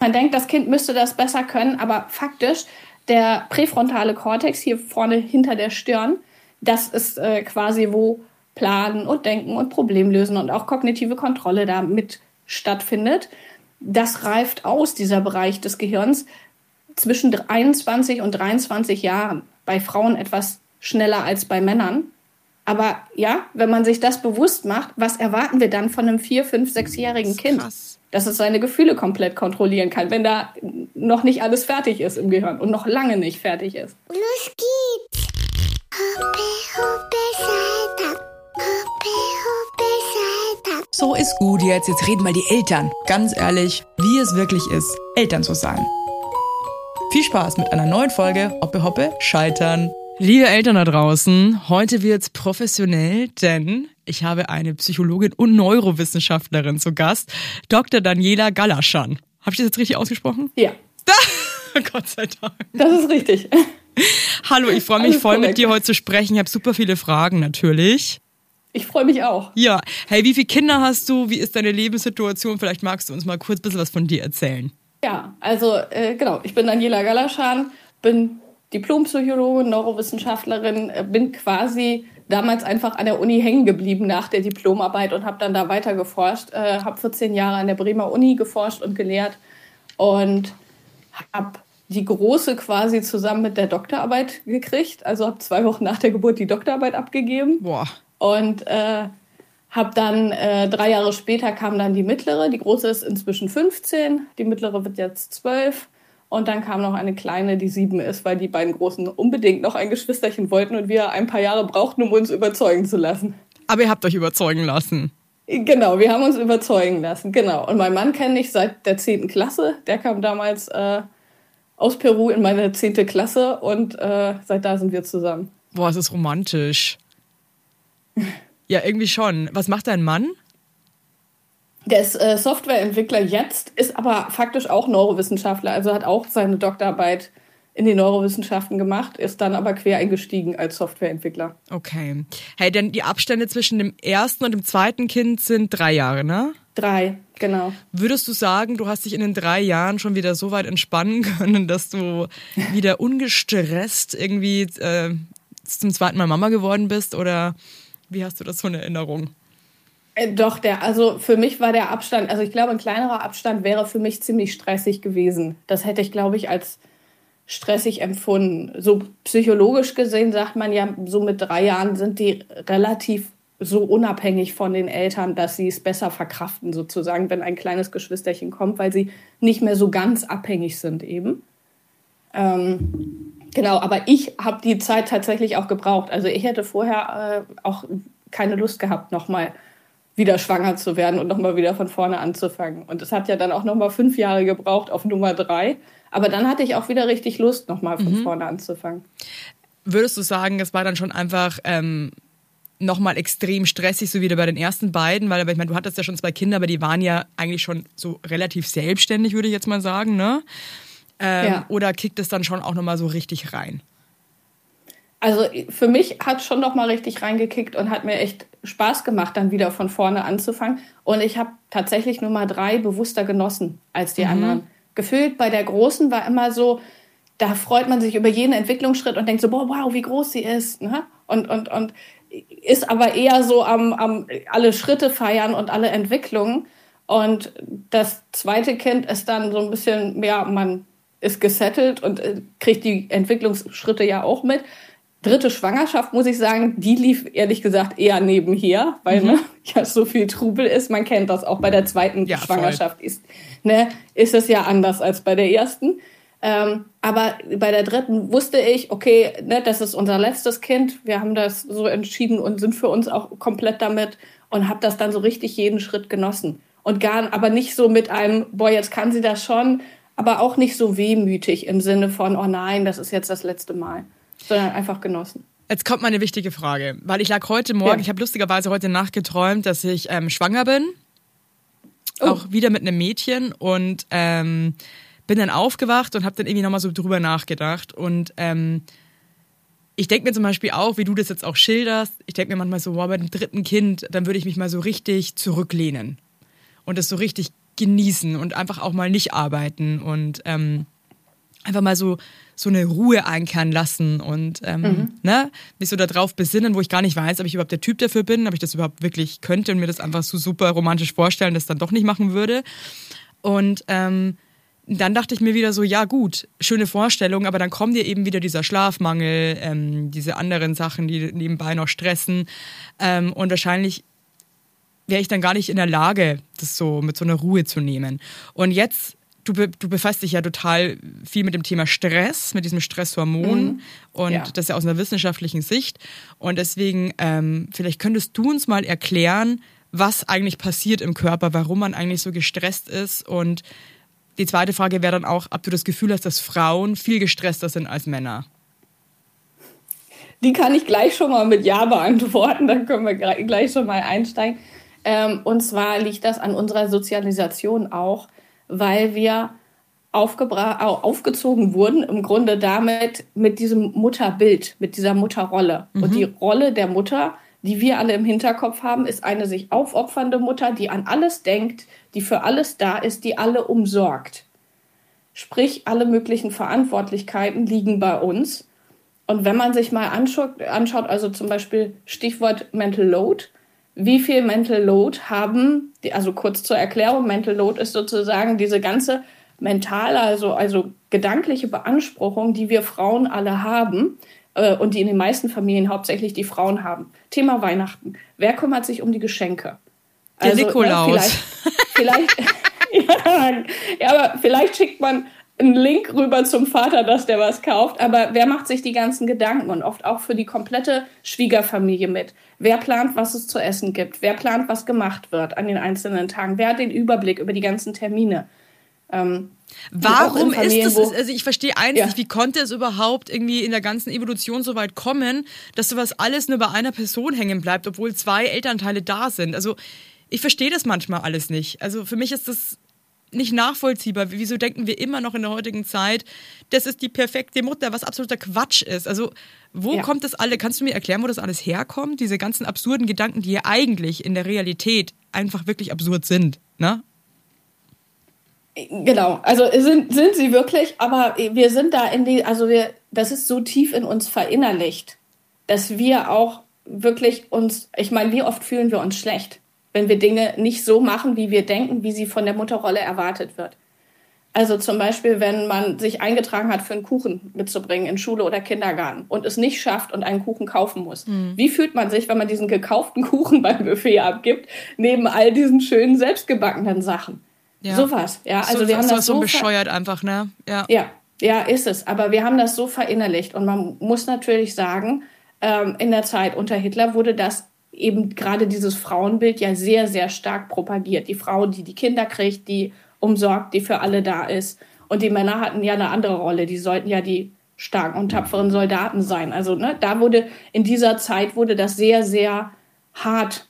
Man denkt, das Kind müsste das besser können, aber faktisch, der präfrontale Kortex hier vorne hinter der Stirn, das ist äh, quasi, wo Planen und Denken und Problemlösen und auch kognitive Kontrolle damit stattfindet. Das reift aus, dieser Bereich des Gehirns, zwischen 21 und 23 Jahren. Bei Frauen etwas schneller als bei Männern. Aber ja, wenn man sich das bewusst macht, was erwarten wir dann von einem 4-, 5-, 6-jährigen Kind? Krass. Dass es seine Gefühle komplett kontrollieren kann, wenn da noch nicht alles fertig ist im Gehirn und noch lange nicht fertig ist. Los geht's! Hoppe, hoppe, Salta. Hoppe, hoppe, Salta. So ist gut jetzt. Jetzt reden mal die Eltern. Ganz ehrlich, wie es wirklich ist, Eltern zu sein. Viel Spaß mit einer neuen Folge Hoppe Hoppe Scheitern. Liebe Eltern da draußen, heute wird's professionell, denn ich habe eine Psychologin und Neurowissenschaftlerin zu Gast, Dr. Daniela Galaschan. Habe ich das jetzt richtig ausgesprochen? Ja. Gott sei Dank. Das ist richtig. Hallo, ich freue mich voll korrekt. mit dir heute zu sprechen. Ich habe super viele Fragen natürlich. Ich freue mich auch. Ja. Hey, wie viele Kinder hast du? Wie ist deine Lebenssituation? Vielleicht magst du uns mal kurz ein bisschen was von dir erzählen. Ja, also äh, genau, ich bin Daniela Galaschan, bin Diplompsychologin, Neurowissenschaftlerin, äh, bin quasi damals einfach an der Uni hängen geblieben nach der Diplomarbeit und habe dann da weiter geforscht. Äh, habe 14 Jahre an der Bremer Uni geforscht und gelehrt und habe die große quasi zusammen mit der Doktorarbeit gekriegt. Also habe zwei Wochen nach der Geburt die Doktorarbeit abgegeben. Boah. Und äh, hab dann äh, drei Jahre später kam dann die mittlere. Die große ist inzwischen 15, die mittlere wird jetzt 12. Und dann kam noch eine kleine, die sieben ist, weil die beiden Großen unbedingt noch ein Geschwisterchen wollten und wir ein paar Jahre brauchten, um uns überzeugen zu lassen. Aber ihr habt euch überzeugen lassen. Genau, wir haben uns überzeugen lassen, genau. Und mein Mann kenne ich seit der 10. Klasse. Der kam damals äh, aus Peru in meine 10. Klasse und äh, seit da sind wir zusammen. Boah, es ist romantisch. Ja, irgendwie schon. Was macht dein Mann? Der ist äh, Softwareentwickler jetzt, ist aber faktisch auch Neurowissenschaftler, also hat auch seine Doktorarbeit in den Neurowissenschaften gemacht, ist dann aber quer eingestiegen als Softwareentwickler. Okay. Hey, denn die Abstände zwischen dem ersten und dem zweiten Kind sind drei Jahre, ne? Drei, genau. Würdest du sagen, du hast dich in den drei Jahren schon wieder so weit entspannen können, dass du wieder ungestresst irgendwie äh, zum zweiten Mal Mama geworden bist? Oder wie hast du das so in Erinnerung? Äh, doch, der, also für mich war der Abstand, also ich glaube, ein kleinerer Abstand wäre für mich ziemlich stressig gewesen. Das hätte ich, glaube ich, als stressig empfunden. So psychologisch gesehen sagt man ja, so mit drei Jahren sind die relativ so unabhängig von den Eltern, dass sie es besser verkraften, sozusagen, wenn ein kleines Geschwisterchen kommt, weil sie nicht mehr so ganz abhängig sind eben. Ähm, Genau, aber ich habe die Zeit tatsächlich auch gebraucht. Also ich hätte vorher äh, auch keine Lust gehabt, nochmal wieder schwanger zu werden und nochmal wieder von vorne anzufangen. Und es hat ja dann auch nochmal fünf Jahre gebraucht auf Nummer drei. Aber dann hatte ich auch wieder richtig Lust, nochmal von mhm. vorne anzufangen. Würdest du sagen, es war dann schon einfach ähm, nochmal extrem stressig, so wie bei den ersten beiden? Weil ich meine, du hattest ja schon zwei Kinder, aber die waren ja eigentlich schon so relativ selbstständig, würde ich jetzt mal sagen, ne? Ähm, ja. Oder kickt es dann schon auch nochmal so richtig rein? Also für mich hat es schon nochmal richtig reingekickt und hat mir echt Spaß gemacht, dann wieder von vorne anzufangen. Und ich habe tatsächlich Nummer drei bewusster genossen als die mhm. anderen. Gefühlt bei der Großen war immer so, da freut man sich über jeden Entwicklungsschritt und denkt so, boah, wow, wie groß sie ist. Ne? Und, und, und ist aber eher so am, am alle Schritte feiern und alle Entwicklungen. Und das zweite Kind ist dann so ein bisschen, ja, man ist gesettelt und äh, kriegt die Entwicklungsschritte ja auch mit. Dritte Schwangerschaft, muss ich sagen, die lief ehrlich gesagt eher nebenher, weil mhm. ne, ja so viel Trubel ist. Man kennt das auch bei der zweiten ja, Schwangerschaft ist, ne, ist es ja anders als bei der ersten. Ähm, aber bei der dritten wusste ich, okay, ne, das ist unser letztes Kind. Wir haben das so entschieden und sind für uns auch komplett damit und habe das dann so richtig jeden Schritt genossen. Und gar, aber nicht so mit einem, boah, jetzt kann sie das schon, aber auch nicht so wehmütig im Sinne von, oh nein, das ist jetzt das letzte Mal, sondern einfach genossen. Jetzt kommt meine wichtige Frage, weil ich lag heute Morgen, ja. ich habe lustigerweise heute Nacht geträumt, dass ich ähm, schwanger bin, oh. auch wieder mit einem Mädchen und ähm, bin dann aufgewacht und habe dann irgendwie nochmal so drüber nachgedacht und ähm, ich denke mir zum Beispiel auch, wie du das jetzt auch schilderst, ich denke mir manchmal so, wow, bei dem dritten Kind, dann würde ich mich mal so richtig zurücklehnen und das so richtig genießen und einfach auch mal nicht arbeiten und ähm, einfach mal so so eine Ruhe einkehren lassen und ähm, mhm. ne, mich so darauf besinnen, wo ich gar nicht weiß, ob ich überhaupt der Typ dafür bin, ob ich das überhaupt wirklich könnte und mir das einfach so super romantisch vorstellen, das dann doch nicht machen würde. Und ähm, dann dachte ich mir wieder so, ja gut, schöne Vorstellung, aber dann kommt dir eben wieder dieser Schlafmangel, ähm, diese anderen Sachen, die nebenbei noch stressen. Ähm, und wahrscheinlich wäre ich dann gar nicht in der Lage, das so mit so einer Ruhe zu nehmen. Und jetzt du, be, du befasst dich ja total viel mit dem Thema Stress, mit diesem Stresshormon mhm. und ja. das ja aus einer wissenschaftlichen Sicht. Und deswegen, ähm, vielleicht könntest du uns mal erklären, was eigentlich passiert im Körper, warum man eigentlich so gestresst ist. Und die zweite Frage wäre dann auch, ob du das Gefühl hast, dass Frauen viel gestresster sind als Männer. Die kann ich gleich schon mal mit Ja beantworten, dann können wir gleich schon mal einsteigen. Ähm, und zwar liegt das an unserer Sozialisation auch weil wir aufgezogen wurden, im Grunde damit mit diesem Mutterbild, mit dieser Mutterrolle. Mhm. Und die Rolle der Mutter, die wir alle im Hinterkopf haben, ist eine sich aufopfernde Mutter, die an alles denkt, die für alles da ist, die alle umsorgt. Sprich, alle möglichen Verantwortlichkeiten liegen bei uns. Und wenn man sich mal anschaut, anschaut also zum Beispiel Stichwort Mental Load, wie viel Mental Load haben, also kurz zur Erklärung, Mental Load ist sozusagen diese ganze mentale, also, also gedankliche Beanspruchung, die wir Frauen alle haben äh, und die in den meisten Familien hauptsächlich die Frauen haben. Thema Weihnachten. Wer kümmert sich um die Geschenke? Der also, Nikolaus. Ne, vielleicht, vielleicht ja, ja, aber vielleicht schickt man einen Link rüber zum Vater, dass der was kauft. Aber wer macht sich die ganzen Gedanken und oft auch für die komplette Schwiegerfamilie mit? Wer plant, was es zu essen gibt? Wer plant, was gemacht wird an den einzelnen Tagen? Wer hat den Überblick über die ganzen Termine? Ähm, Warum ist das? Also ich verstehe eins ja. nicht, wie konnte es überhaupt irgendwie in der ganzen Evolution so weit kommen, dass sowas alles nur bei einer Person hängen bleibt, obwohl zwei Elternteile da sind? Also ich verstehe das manchmal alles nicht. Also für mich ist das nicht nachvollziehbar. Wieso denken wir immer noch in der heutigen Zeit, das ist die perfekte Mutter, was absoluter Quatsch ist? Also, wo ja. kommt das alle? Kannst du mir erklären, wo das alles herkommt? Diese ganzen absurden Gedanken, die ja eigentlich in der Realität einfach wirklich absurd sind, ne? Genau, also sind, sind sie wirklich, aber wir sind da in die, also wir, das ist so tief in uns verinnerlicht, dass wir auch wirklich uns, ich meine, wie oft fühlen wir uns schlecht? Wenn wir Dinge nicht so machen, wie wir denken, wie sie von der Mutterrolle erwartet wird. Also zum Beispiel, wenn man sich eingetragen hat, für einen Kuchen mitzubringen in Schule oder Kindergarten und es nicht schafft und einen Kuchen kaufen muss. Mhm. Wie fühlt man sich, wenn man diesen gekauften Kuchen beim Buffet abgibt, neben all diesen schönen selbstgebackenen Sachen? Ja. Sowas, ja. Also so, wir haben das so bescheuert einfach, ne? Ja. ja, ja, ist es. Aber wir haben das so verinnerlicht und man muss natürlich sagen, ähm, in der Zeit unter Hitler wurde das eben gerade dieses Frauenbild ja sehr, sehr stark propagiert. Die Frau, die die Kinder kriegt, die umsorgt, die für alle da ist. Und die Männer hatten ja eine andere Rolle. Die sollten ja die starken und tapferen Soldaten sein. Also ne, da wurde in dieser Zeit wurde das sehr, sehr hart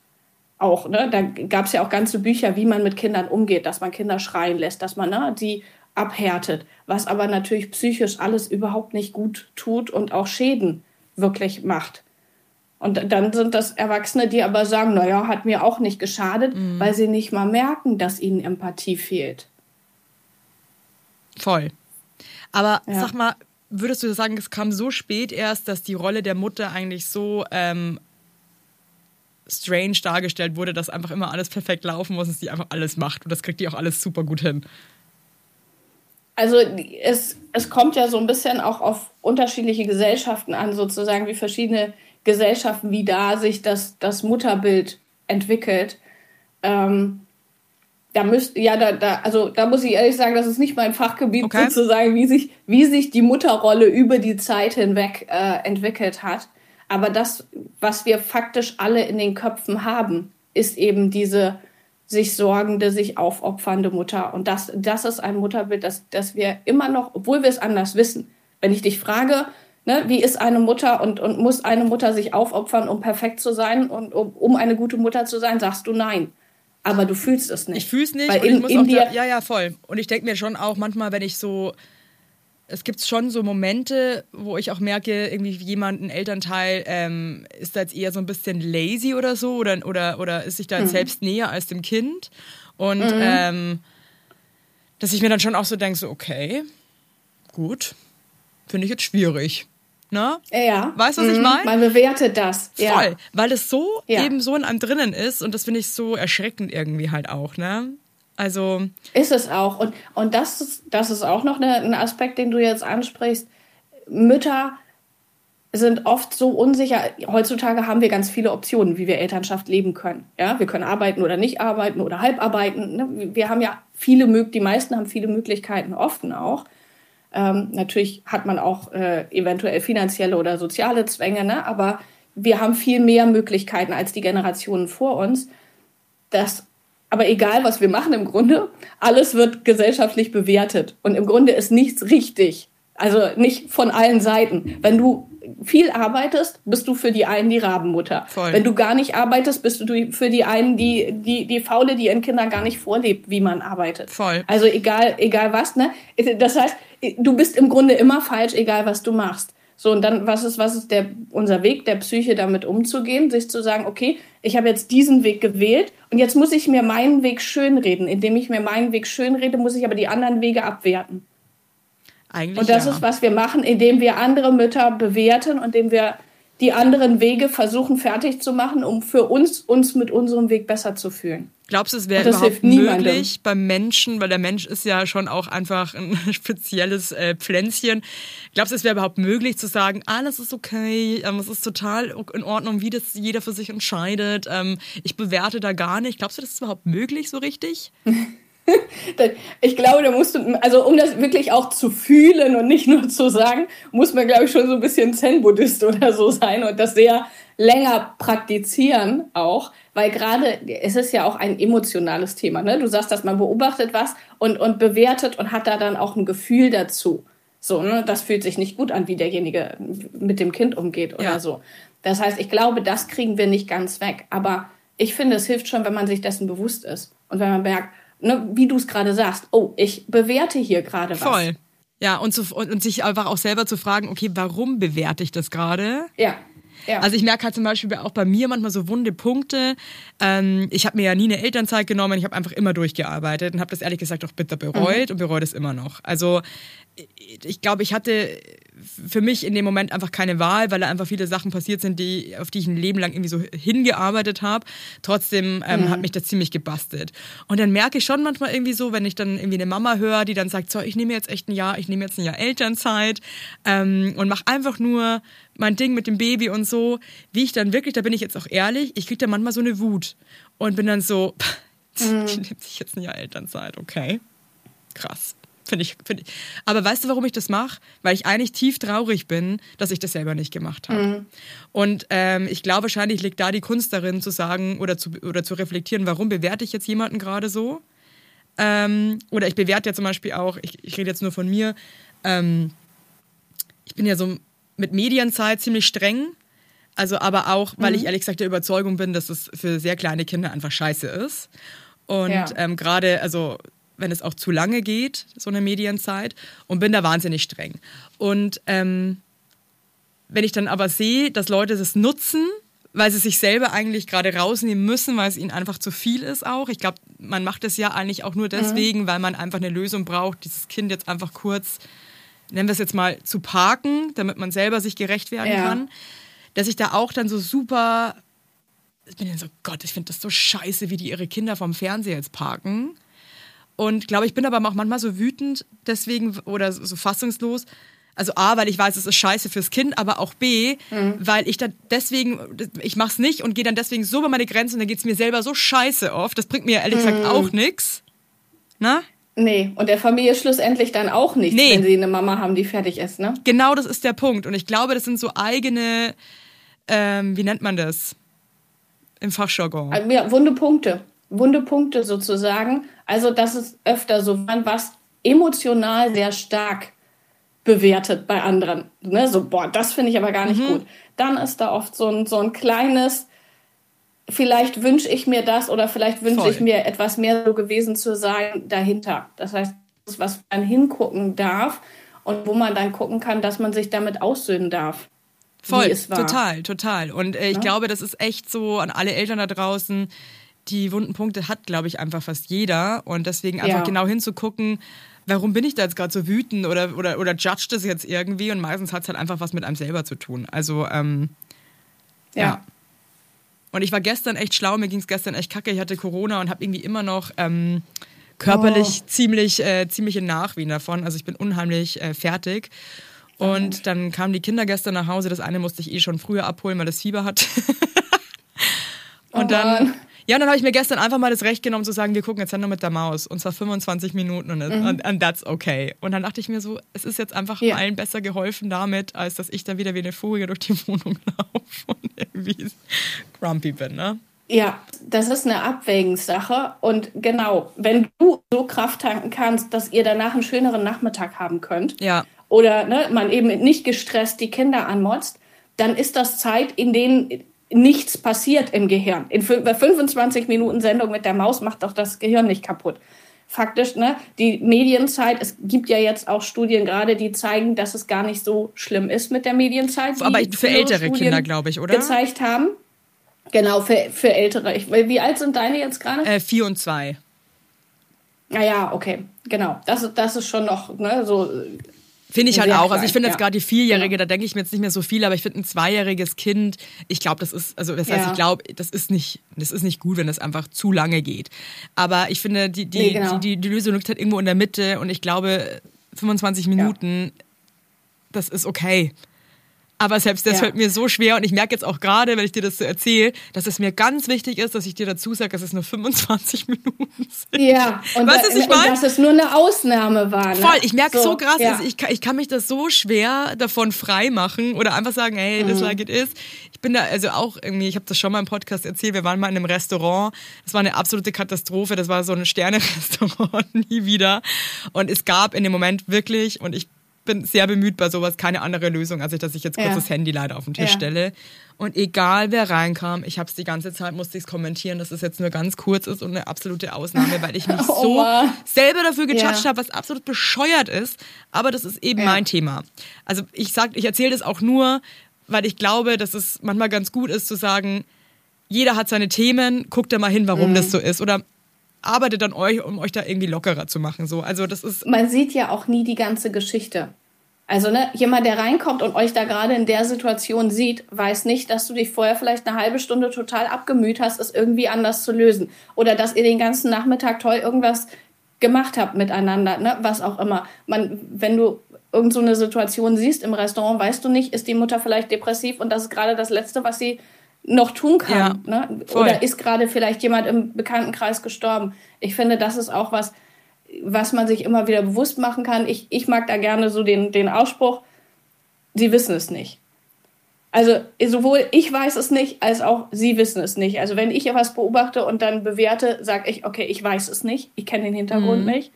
auch. Ne? Da gab es ja auch ganze Bücher, wie man mit Kindern umgeht, dass man Kinder schreien lässt, dass man ne, die abhärtet, was aber natürlich psychisch alles überhaupt nicht gut tut und auch Schäden wirklich macht. Und dann sind das Erwachsene, die aber sagen, naja, hat mir auch nicht geschadet, mhm. weil sie nicht mal merken, dass ihnen Empathie fehlt. Voll. Aber ja. sag mal, würdest du sagen, es kam so spät erst, dass die Rolle der Mutter eigentlich so ähm, strange dargestellt wurde, dass einfach immer alles perfekt laufen muss und sie einfach alles macht. Und das kriegt die auch alles super gut hin. Also es, es kommt ja so ein bisschen auch auf unterschiedliche Gesellschaften an, sozusagen wie verschiedene Gesellschaften, wie da sich das, das Mutterbild entwickelt. Ähm, da müsst, ja, da, da, also da muss ich ehrlich sagen, das ist nicht mein Fachgebiet okay. sozusagen, wie sich, wie sich die Mutterrolle über die Zeit hinweg äh, entwickelt hat. Aber das, was wir faktisch alle in den Köpfen haben, ist eben diese sich sorgende, sich aufopfernde Mutter. Und das, das ist ein Mutterbild, das, das wir immer noch, obwohl wir es anders wissen. Wenn ich dich frage, Ne? Wie ist eine Mutter und, und muss eine Mutter sich aufopfern, um perfekt zu sein und um, um eine gute Mutter zu sein? Sagst du nein. Aber du fühlst es nicht. Ich fühle es nicht. Weil in, in dir ja, ja, voll. Und ich denke mir schon auch manchmal, wenn ich so es gibt schon so Momente, wo ich auch merke, irgendwie jemand, ein Elternteil, ähm, ist da jetzt eher so ein bisschen lazy oder so oder, oder, oder ist sich da mhm. selbst näher als dem Kind. Und mhm. ähm, dass ich mir dann schon auch so denke, so, okay, gut, finde ich jetzt schwierig. Ne? Ja. Weißt du, was mhm. ich meine? Man bewertet das. Voll. Ja. Weil es so ja. eben so in einem drinnen ist und das finde ich so erschreckend irgendwie halt auch, ne? Also. Ist es auch. Und, und das, ist, das ist auch noch eine, ein Aspekt, den du jetzt ansprichst. Mütter sind oft so unsicher. Heutzutage haben wir ganz viele Optionen, wie wir Elternschaft leben können. Ja, wir können arbeiten oder nicht arbeiten oder halb arbeiten. Ne? Wir haben ja viele, die meisten haben viele Möglichkeiten offen auch. Ähm, natürlich hat man auch äh, eventuell finanzielle oder soziale Zwänge, ne? aber wir haben viel mehr Möglichkeiten als die Generationen vor uns. Das, aber egal, was wir machen im Grunde, alles wird gesellschaftlich bewertet. Und im Grunde ist nichts richtig. Also nicht von allen Seiten. Wenn du viel arbeitest, bist du für die einen die Rabenmutter. Voll. Wenn du gar nicht arbeitest, bist du für die einen die, die, die Faule, die ihren Kindern gar nicht vorlebt, wie man arbeitet. Voll. Also egal, egal was, ne? Das heißt, du bist im Grunde immer falsch, egal was du machst. So, und dann, was ist, was ist der, unser Weg der Psyche, damit umzugehen? Sich zu sagen, okay, ich habe jetzt diesen Weg gewählt und jetzt muss ich mir meinen Weg schönreden. Indem ich mir meinen Weg schönrede, muss ich aber die anderen Wege abwerten. Eigentlich und das ja. ist, was wir machen, indem wir andere Mütter bewerten und indem wir die anderen Wege versuchen fertig zu machen, um für uns uns mit unserem Weg besser zu fühlen. Glaubst du, es wäre überhaupt möglich beim Menschen, weil der Mensch ist ja schon auch einfach ein spezielles äh, Pflänzchen. Glaubst du, es wäre überhaupt möglich zu sagen, alles ist okay, ähm, es ist total in Ordnung, wie das jeder für sich entscheidet. Ähm, ich bewerte da gar nicht. Glaubst du, das ist überhaupt möglich so richtig? ich glaube, da musst du, also um das wirklich auch zu fühlen und nicht nur zu sagen, muss man, glaube ich, schon so ein bisschen Zen-Buddhist oder so sein und das sehr länger praktizieren auch, weil gerade es ist ja auch ein emotionales Thema. Ne? Du sagst, dass man beobachtet was und, und bewertet und hat da dann auch ein Gefühl dazu. So, ne? Das fühlt sich nicht gut an, wie derjenige mit dem Kind umgeht oder ja. so. Das heißt, ich glaube, das kriegen wir nicht ganz weg. Aber ich finde, es hilft schon, wenn man sich dessen bewusst ist. Und wenn man merkt, ne, wie du es gerade sagst, oh, ich bewerte hier gerade was. Voll. Ja, und, zu, und, und sich einfach auch selber zu fragen, okay, warum bewerte ich das gerade? Ja. Ja. Also ich merke halt zum Beispiel auch bei mir manchmal so wunde Punkte. Ähm, ich habe mir ja nie eine Elternzeit genommen, ich habe einfach immer durchgearbeitet und habe das ehrlich gesagt auch bitter bereut mhm. und bereue das immer noch. Also ich glaube, ich hatte für mich in dem Moment einfach keine Wahl, weil da einfach viele Sachen passiert sind, die, auf die ich ein Leben lang irgendwie so hingearbeitet habe. Trotzdem ähm, mhm. hat mich das ziemlich gebastelt. Und dann merke ich schon manchmal irgendwie so, wenn ich dann irgendwie eine Mama höre, die dann sagt, so, ich nehme jetzt echt ein Jahr, ich nehme jetzt ein Jahr Elternzeit ähm, und mache einfach nur mein Ding mit dem Baby und so, wie ich dann wirklich, da bin ich jetzt auch ehrlich, ich kriege da manchmal so eine Wut und bin dann so, mhm. ich nehme sich jetzt ein Jahr Elternzeit, okay, krass. Finde ich, find ich. Aber weißt du, warum ich das mache? Weil ich eigentlich tief traurig bin, dass ich das selber nicht gemacht habe. Mhm. Und ähm, ich glaube, wahrscheinlich liegt da die Kunst darin, zu sagen oder zu, oder zu reflektieren, warum bewerte ich jetzt jemanden gerade so? Ähm, oder ich bewerte ja zum Beispiel auch, ich, ich rede jetzt nur von mir, ähm, ich bin ja so mit Medienzeit ziemlich streng. Also aber auch, weil mhm. ich ehrlich gesagt der Überzeugung bin, dass es für sehr kleine Kinder einfach scheiße ist. Und ja. ähm, gerade, also wenn es auch zu lange geht, so eine Medienzeit, und bin da wahnsinnig streng. Und ähm, wenn ich dann aber sehe, dass Leute das nutzen, weil sie sich selber eigentlich gerade rausnehmen müssen, weil es ihnen einfach zu viel ist auch. Ich glaube, man macht es ja eigentlich auch nur mhm. deswegen, mhm. weil man einfach eine Lösung braucht, dieses Kind jetzt einfach kurz, nennen wir es jetzt mal, zu parken, damit man selber sich gerecht werden ja. kann. Dass ich da auch dann so super, ich bin dann so, Gott, ich finde das so scheiße, wie die ihre Kinder vom Fernseher jetzt parken. Und glaube, ich bin aber auch manchmal so wütend deswegen oder so fassungslos. Also A, weil ich weiß, es ist scheiße fürs Kind, aber auch B, mhm. weil ich dann deswegen, ich mach's nicht und gehe dann deswegen so über meine Grenzen und dann geht's mir selber so scheiße oft. Das bringt mir ehrlich mhm. gesagt auch nichts. Na? Nee, und der Familie schlussendlich dann auch nichts, nee. wenn sie eine Mama haben, die fertig ist, ne? Genau, das ist der Punkt. Und ich glaube, das sind so eigene, ähm, wie nennt man das? Im Fachjargon. Ja, wunde Punkte wunde Punkte sozusagen. Also das ist öfter so, man was emotional sehr stark bewertet bei anderen. Ne? So, boah, das finde ich aber gar nicht mhm. gut. Dann ist da oft so ein, so ein kleines, vielleicht wünsche ich mir das oder vielleicht wünsche ich mir etwas mehr so gewesen zu sein dahinter. Das heißt, das ist, was man hingucken darf und wo man dann gucken kann, dass man sich damit aussöhnen darf. Voll, total, total. Und äh, ich ja? glaube, das ist echt so an alle Eltern da draußen, die wunden Punkte hat, glaube ich, einfach fast jeder. Und deswegen einfach ja. genau hinzugucken, warum bin ich da jetzt gerade so wütend oder, oder, oder judge das jetzt irgendwie. Und meistens hat es halt einfach was mit einem selber zu tun. Also, ähm, ja. ja. Und ich war gestern echt schlau, mir ging es gestern echt kacke. Ich hatte Corona und habe irgendwie immer noch ähm, körperlich oh. ziemlich, äh, ziemlich in Nachwehen davon. Also ich bin unheimlich äh, fertig. Und dann kamen die Kinder gestern nach Hause. Das eine musste ich eh schon früher abholen, weil das Fieber hat. und oh dann, ja, und dann habe ich mir gestern einfach mal das Recht genommen zu sagen, wir gucken jetzt nur mit der Maus. Und zwar 25 Minuten und, mhm. and, and that's okay. Und dann dachte ich mir so, es ist jetzt einfach ja. allen besser geholfen damit, als dass ich dann wieder wie eine Furie durch die Wohnung laufe und irgendwie grumpy bin, ne? Ja, das ist eine Abwägungssache. Und genau, wenn du so Kraft tanken kannst, dass ihr danach einen schöneren Nachmittag haben könnt, ja oder ne, man eben nicht gestresst die Kinder anmotzt, dann ist das Zeit, in denen nichts passiert im Gehirn. In 25 Minuten Sendung mit der Maus macht doch das Gehirn nicht kaputt. Faktisch, ne, die Medienzeit, es gibt ja jetzt auch Studien gerade, die zeigen, dass es gar nicht so schlimm ist mit der Medienzeit. Aber für ältere Studien Kinder, glaube ich, oder? Gezeigt haben. Genau, für, für ältere. Ich, wie alt sind deine jetzt gerade? Äh, vier und zwei. Naja, okay, genau. Das, das ist schon noch ne, so Finde ich halt auch. Also ich finde jetzt gerade die Vierjährige, genau. da denke ich mir jetzt nicht mehr so viel, aber ich finde ein zweijähriges Kind, ich glaube, das ist, also das heißt, ja. ich glaube, das ist nicht, das ist nicht gut, wenn das einfach zu lange geht. Aber ich finde, die, die, nee, genau. die, die, die, Lösung liegt halt irgendwo in der Mitte und ich glaube, 25 Minuten, ja. das ist okay. Aber selbst das ja. fällt mir so schwer und ich merke jetzt auch gerade, wenn ich dir das so erzähle, dass es mir ganz wichtig ist, dass ich dir dazu sage, dass es nur 25 Minuten sind. Ja, und, weißt, da, ich mein? und dass es nur eine Ausnahme war. Ne? Voll, ich merke so, so, krass, ja. ich, kann, ich kann mich das so schwer davon frei machen oder einfach sagen, hey, das mhm. like it is. Ich bin da also auch irgendwie, ich habe das schon mal im Podcast erzählt, wir waren mal in einem Restaurant, das war eine absolute Katastrophe, das war so ein Sterne-Restaurant, nie wieder. Und es gab in dem Moment wirklich, und ich bin sehr bemüht bei sowas, keine andere Lösung, als ich, dass ich jetzt kurz ja. das Handy leider auf den Tisch ja. stelle. Und egal wer reinkam, ich habe es die ganze Zeit, musste ich es kommentieren, dass es jetzt nur ganz kurz ist und eine absolute Ausnahme, weil ich mich oh, so selber dafür gejudged ja. habe, was absolut bescheuert ist. Aber das ist eben mein Thema. Also ich sag, ich erzähle das auch nur, weil ich glaube, dass es manchmal ganz gut ist zu sagen, jeder hat seine Themen, guckt da mal hin, warum mhm. das so ist. Oder arbeitet an euch, um euch da irgendwie lockerer zu machen. So, also das ist. Man sieht ja auch nie die ganze Geschichte. Also ne, jemand, der reinkommt und euch da gerade in der Situation sieht, weiß nicht, dass du dich vorher vielleicht eine halbe Stunde total abgemüht hast, es irgendwie anders zu lösen. Oder dass ihr den ganzen Nachmittag toll irgendwas gemacht habt miteinander, ne? was auch immer. Man, wenn du irgend so eine Situation siehst im Restaurant, weißt du nicht, ist die Mutter vielleicht depressiv und das ist gerade das Letzte, was sie noch tun kann. Ja, ne? Oder ist gerade vielleicht jemand im Bekanntenkreis gestorben. Ich finde, das ist auch was, was man sich immer wieder bewusst machen kann. Ich, ich mag da gerne so den, den Ausspruch, sie wissen es nicht. Also sowohl ich weiß es nicht, als auch sie wissen es nicht. Also wenn ich etwas beobachte und dann bewerte, sage ich, okay, ich weiß es nicht, ich kenne den Hintergrund mhm. nicht.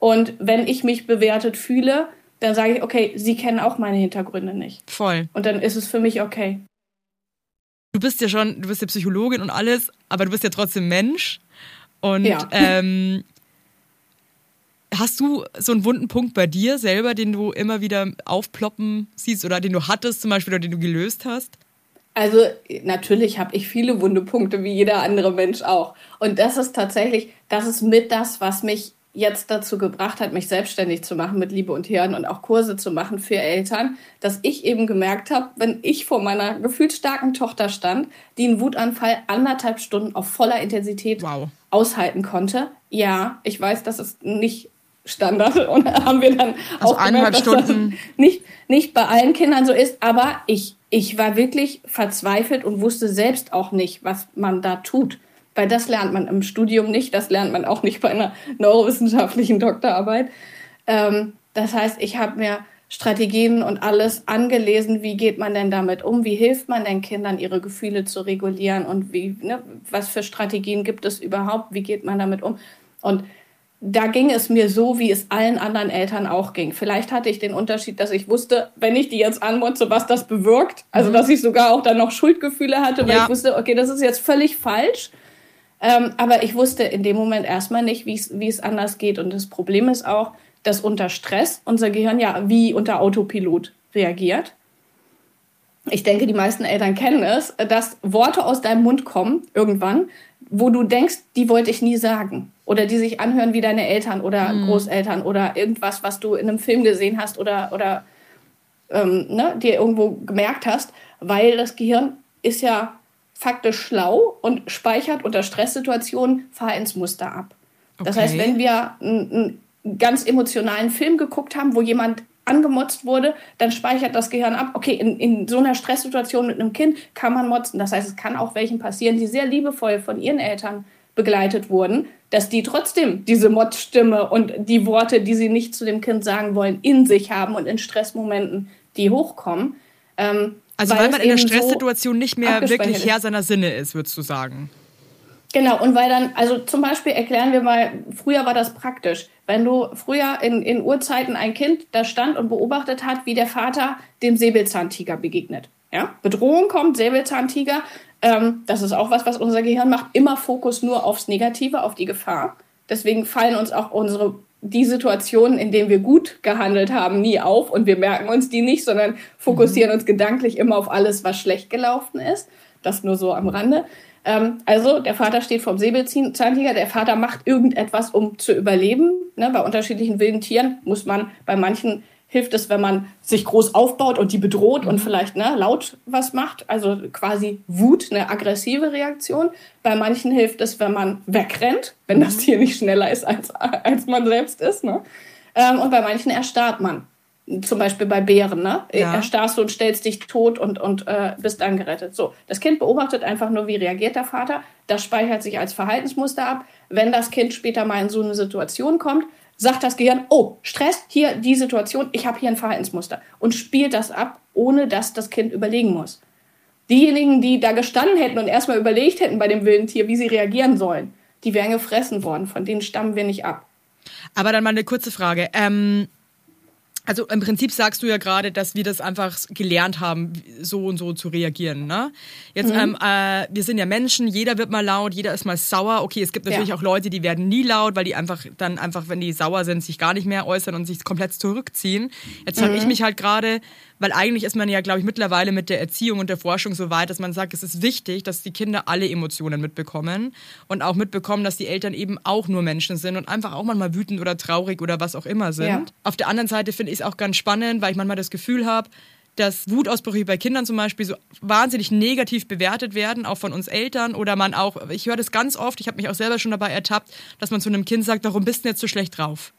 Und wenn ich mich bewertet fühle, dann sage ich, okay, sie kennen auch meine Hintergründe nicht. Voll. Und dann ist es für mich okay du bist ja schon, du bist ja Psychologin und alles, aber du bist ja trotzdem Mensch. Und ja. ähm, hast du so einen wunden Punkt bei dir selber, den du immer wieder aufploppen siehst oder den du hattest zum Beispiel oder den du gelöst hast? Also natürlich habe ich viele wunde Punkte, wie jeder andere Mensch auch. Und das ist tatsächlich, das ist mit das, was mich jetzt dazu gebracht hat, mich selbstständig zu machen mit Liebe und Hirn und auch Kurse zu machen für Eltern, dass ich eben gemerkt habe, wenn ich vor meiner gefühlsstarken Tochter stand, die einen Wutanfall anderthalb Stunden auf voller Intensität wow. aushalten konnte. Ja, ich weiß, das ist nicht Standard und haben wir dann also auch gemerkt, dass Stunden. das nicht, nicht bei allen Kindern so ist, aber ich, ich war wirklich verzweifelt und wusste selbst auch nicht, was man da tut. Weil das lernt man im Studium nicht, das lernt man auch nicht bei einer neurowissenschaftlichen Doktorarbeit. Ähm, das heißt, ich habe mir Strategien und alles angelesen, wie geht man denn damit um, wie hilft man den Kindern, ihre Gefühle zu regulieren und wie, ne, was für Strategien gibt es überhaupt, wie geht man damit um. Und da ging es mir so, wie es allen anderen Eltern auch ging. Vielleicht hatte ich den Unterschied, dass ich wusste, wenn ich die jetzt anmutze, was das bewirkt. Also, mhm. dass ich sogar auch dann noch Schuldgefühle hatte, weil ja. ich wusste, okay, das ist jetzt völlig falsch. Ähm, aber ich wusste in dem Moment erstmal nicht, wie es anders geht. Und das Problem ist auch, dass unter Stress unser Gehirn ja wie unter Autopilot reagiert. Ich denke, die meisten Eltern kennen es, dass Worte aus deinem Mund kommen irgendwann, wo du denkst, die wollte ich nie sagen. Oder die sich anhören wie deine Eltern oder mhm. Großeltern oder irgendwas, was du in einem Film gesehen hast oder, oder ähm, ne, dir irgendwo gemerkt hast, weil das Gehirn ist ja faktisch schlau und speichert unter Stresssituationen Verhaltensmuster ab. Okay. Das heißt, wenn wir einen, einen ganz emotionalen Film geguckt haben, wo jemand angemotzt wurde, dann speichert das Gehirn ab, okay, in, in so einer Stresssituation mit einem Kind kann man motzen. Das heißt, es kann auch welchen passieren, die sehr liebevoll von ihren Eltern begleitet wurden, dass die trotzdem diese Motzstimme und die Worte, die sie nicht zu dem Kind sagen wollen, in sich haben und in Stressmomenten, die hochkommen. Ähm, also weil, weil man in der Stresssituation so nicht mehr wirklich Herr seiner Sinne ist, würdest du sagen. Genau, und weil dann, also zum Beispiel erklären wir mal, früher war das praktisch. Wenn du früher in, in Urzeiten ein Kind da stand und beobachtet hat, wie der Vater dem Säbelzahntiger begegnet. Ja? Bedrohung kommt, Säbelzahntiger, ähm, das ist auch was, was unser Gehirn macht, immer Fokus nur aufs Negative, auf die Gefahr. Deswegen fallen uns auch unsere die Situationen, in denen wir gut gehandelt haben, nie auf und wir merken uns die nicht, sondern fokussieren mhm. uns gedanklich immer auf alles, was schlecht gelaufen ist. Das nur so am Rande. Ähm, also der Vater steht vom Säbelzahntiger, der Vater macht irgendetwas, um zu überleben. Ne, bei unterschiedlichen wilden Tieren muss man, bei manchen hilft es, wenn man sich groß aufbaut und die bedroht und vielleicht ne, laut was macht, also quasi Wut, eine aggressive Reaktion. Bei manchen hilft es, wenn man wegrennt, wenn das mhm. Tier nicht schneller ist, als, als man selbst ist. Ne? Ähm, und bei manchen erstarrt man zum Beispiel bei Bären, ne? Ja. Erstarrst du und stellst dich tot und, und äh, bist dann gerettet. So, das Kind beobachtet einfach nur, wie reagiert der Vater. Das speichert sich als Verhaltensmuster ab. Wenn das Kind später mal in so eine Situation kommt, sagt das Gehirn, oh, Stress, hier die Situation, ich habe hier ein Verhaltensmuster und spielt das ab, ohne dass das Kind überlegen muss. Diejenigen, die da gestanden hätten und erstmal überlegt hätten bei dem wilden Tier, wie sie reagieren sollen, die wären gefressen worden. Von denen stammen wir nicht ab. Aber dann mal eine kurze Frage. Ähm also im Prinzip sagst du ja gerade, dass wir das einfach gelernt haben, so und so zu reagieren. Ne? Jetzt, mhm. ähm, äh, wir sind ja Menschen, jeder wird mal laut, jeder ist mal sauer. Okay, es gibt natürlich ja. auch Leute, die werden nie laut, weil die einfach dann einfach, wenn die sauer sind, sich gar nicht mehr äußern und sich komplett zurückziehen. Jetzt mhm. ich mich halt gerade, weil eigentlich ist man ja, glaube ich, mittlerweile mit der Erziehung und der Forschung so weit, dass man sagt, es ist wichtig, dass die Kinder alle Emotionen mitbekommen und auch mitbekommen, dass die Eltern eben auch nur Menschen sind und einfach auch manchmal wütend oder traurig oder was auch immer sind. Ja. Auf der anderen Seite finde ich es auch ganz spannend, weil ich manchmal das Gefühl habe, dass Wutausbrüche bei Kindern zum Beispiel so wahnsinnig negativ bewertet werden, auch von uns Eltern oder man auch, ich höre das ganz oft, ich habe mich auch selber schon dabei ertappt, dass man zu einem Kind sagt, warum bist du jetzt so schlecht drauf?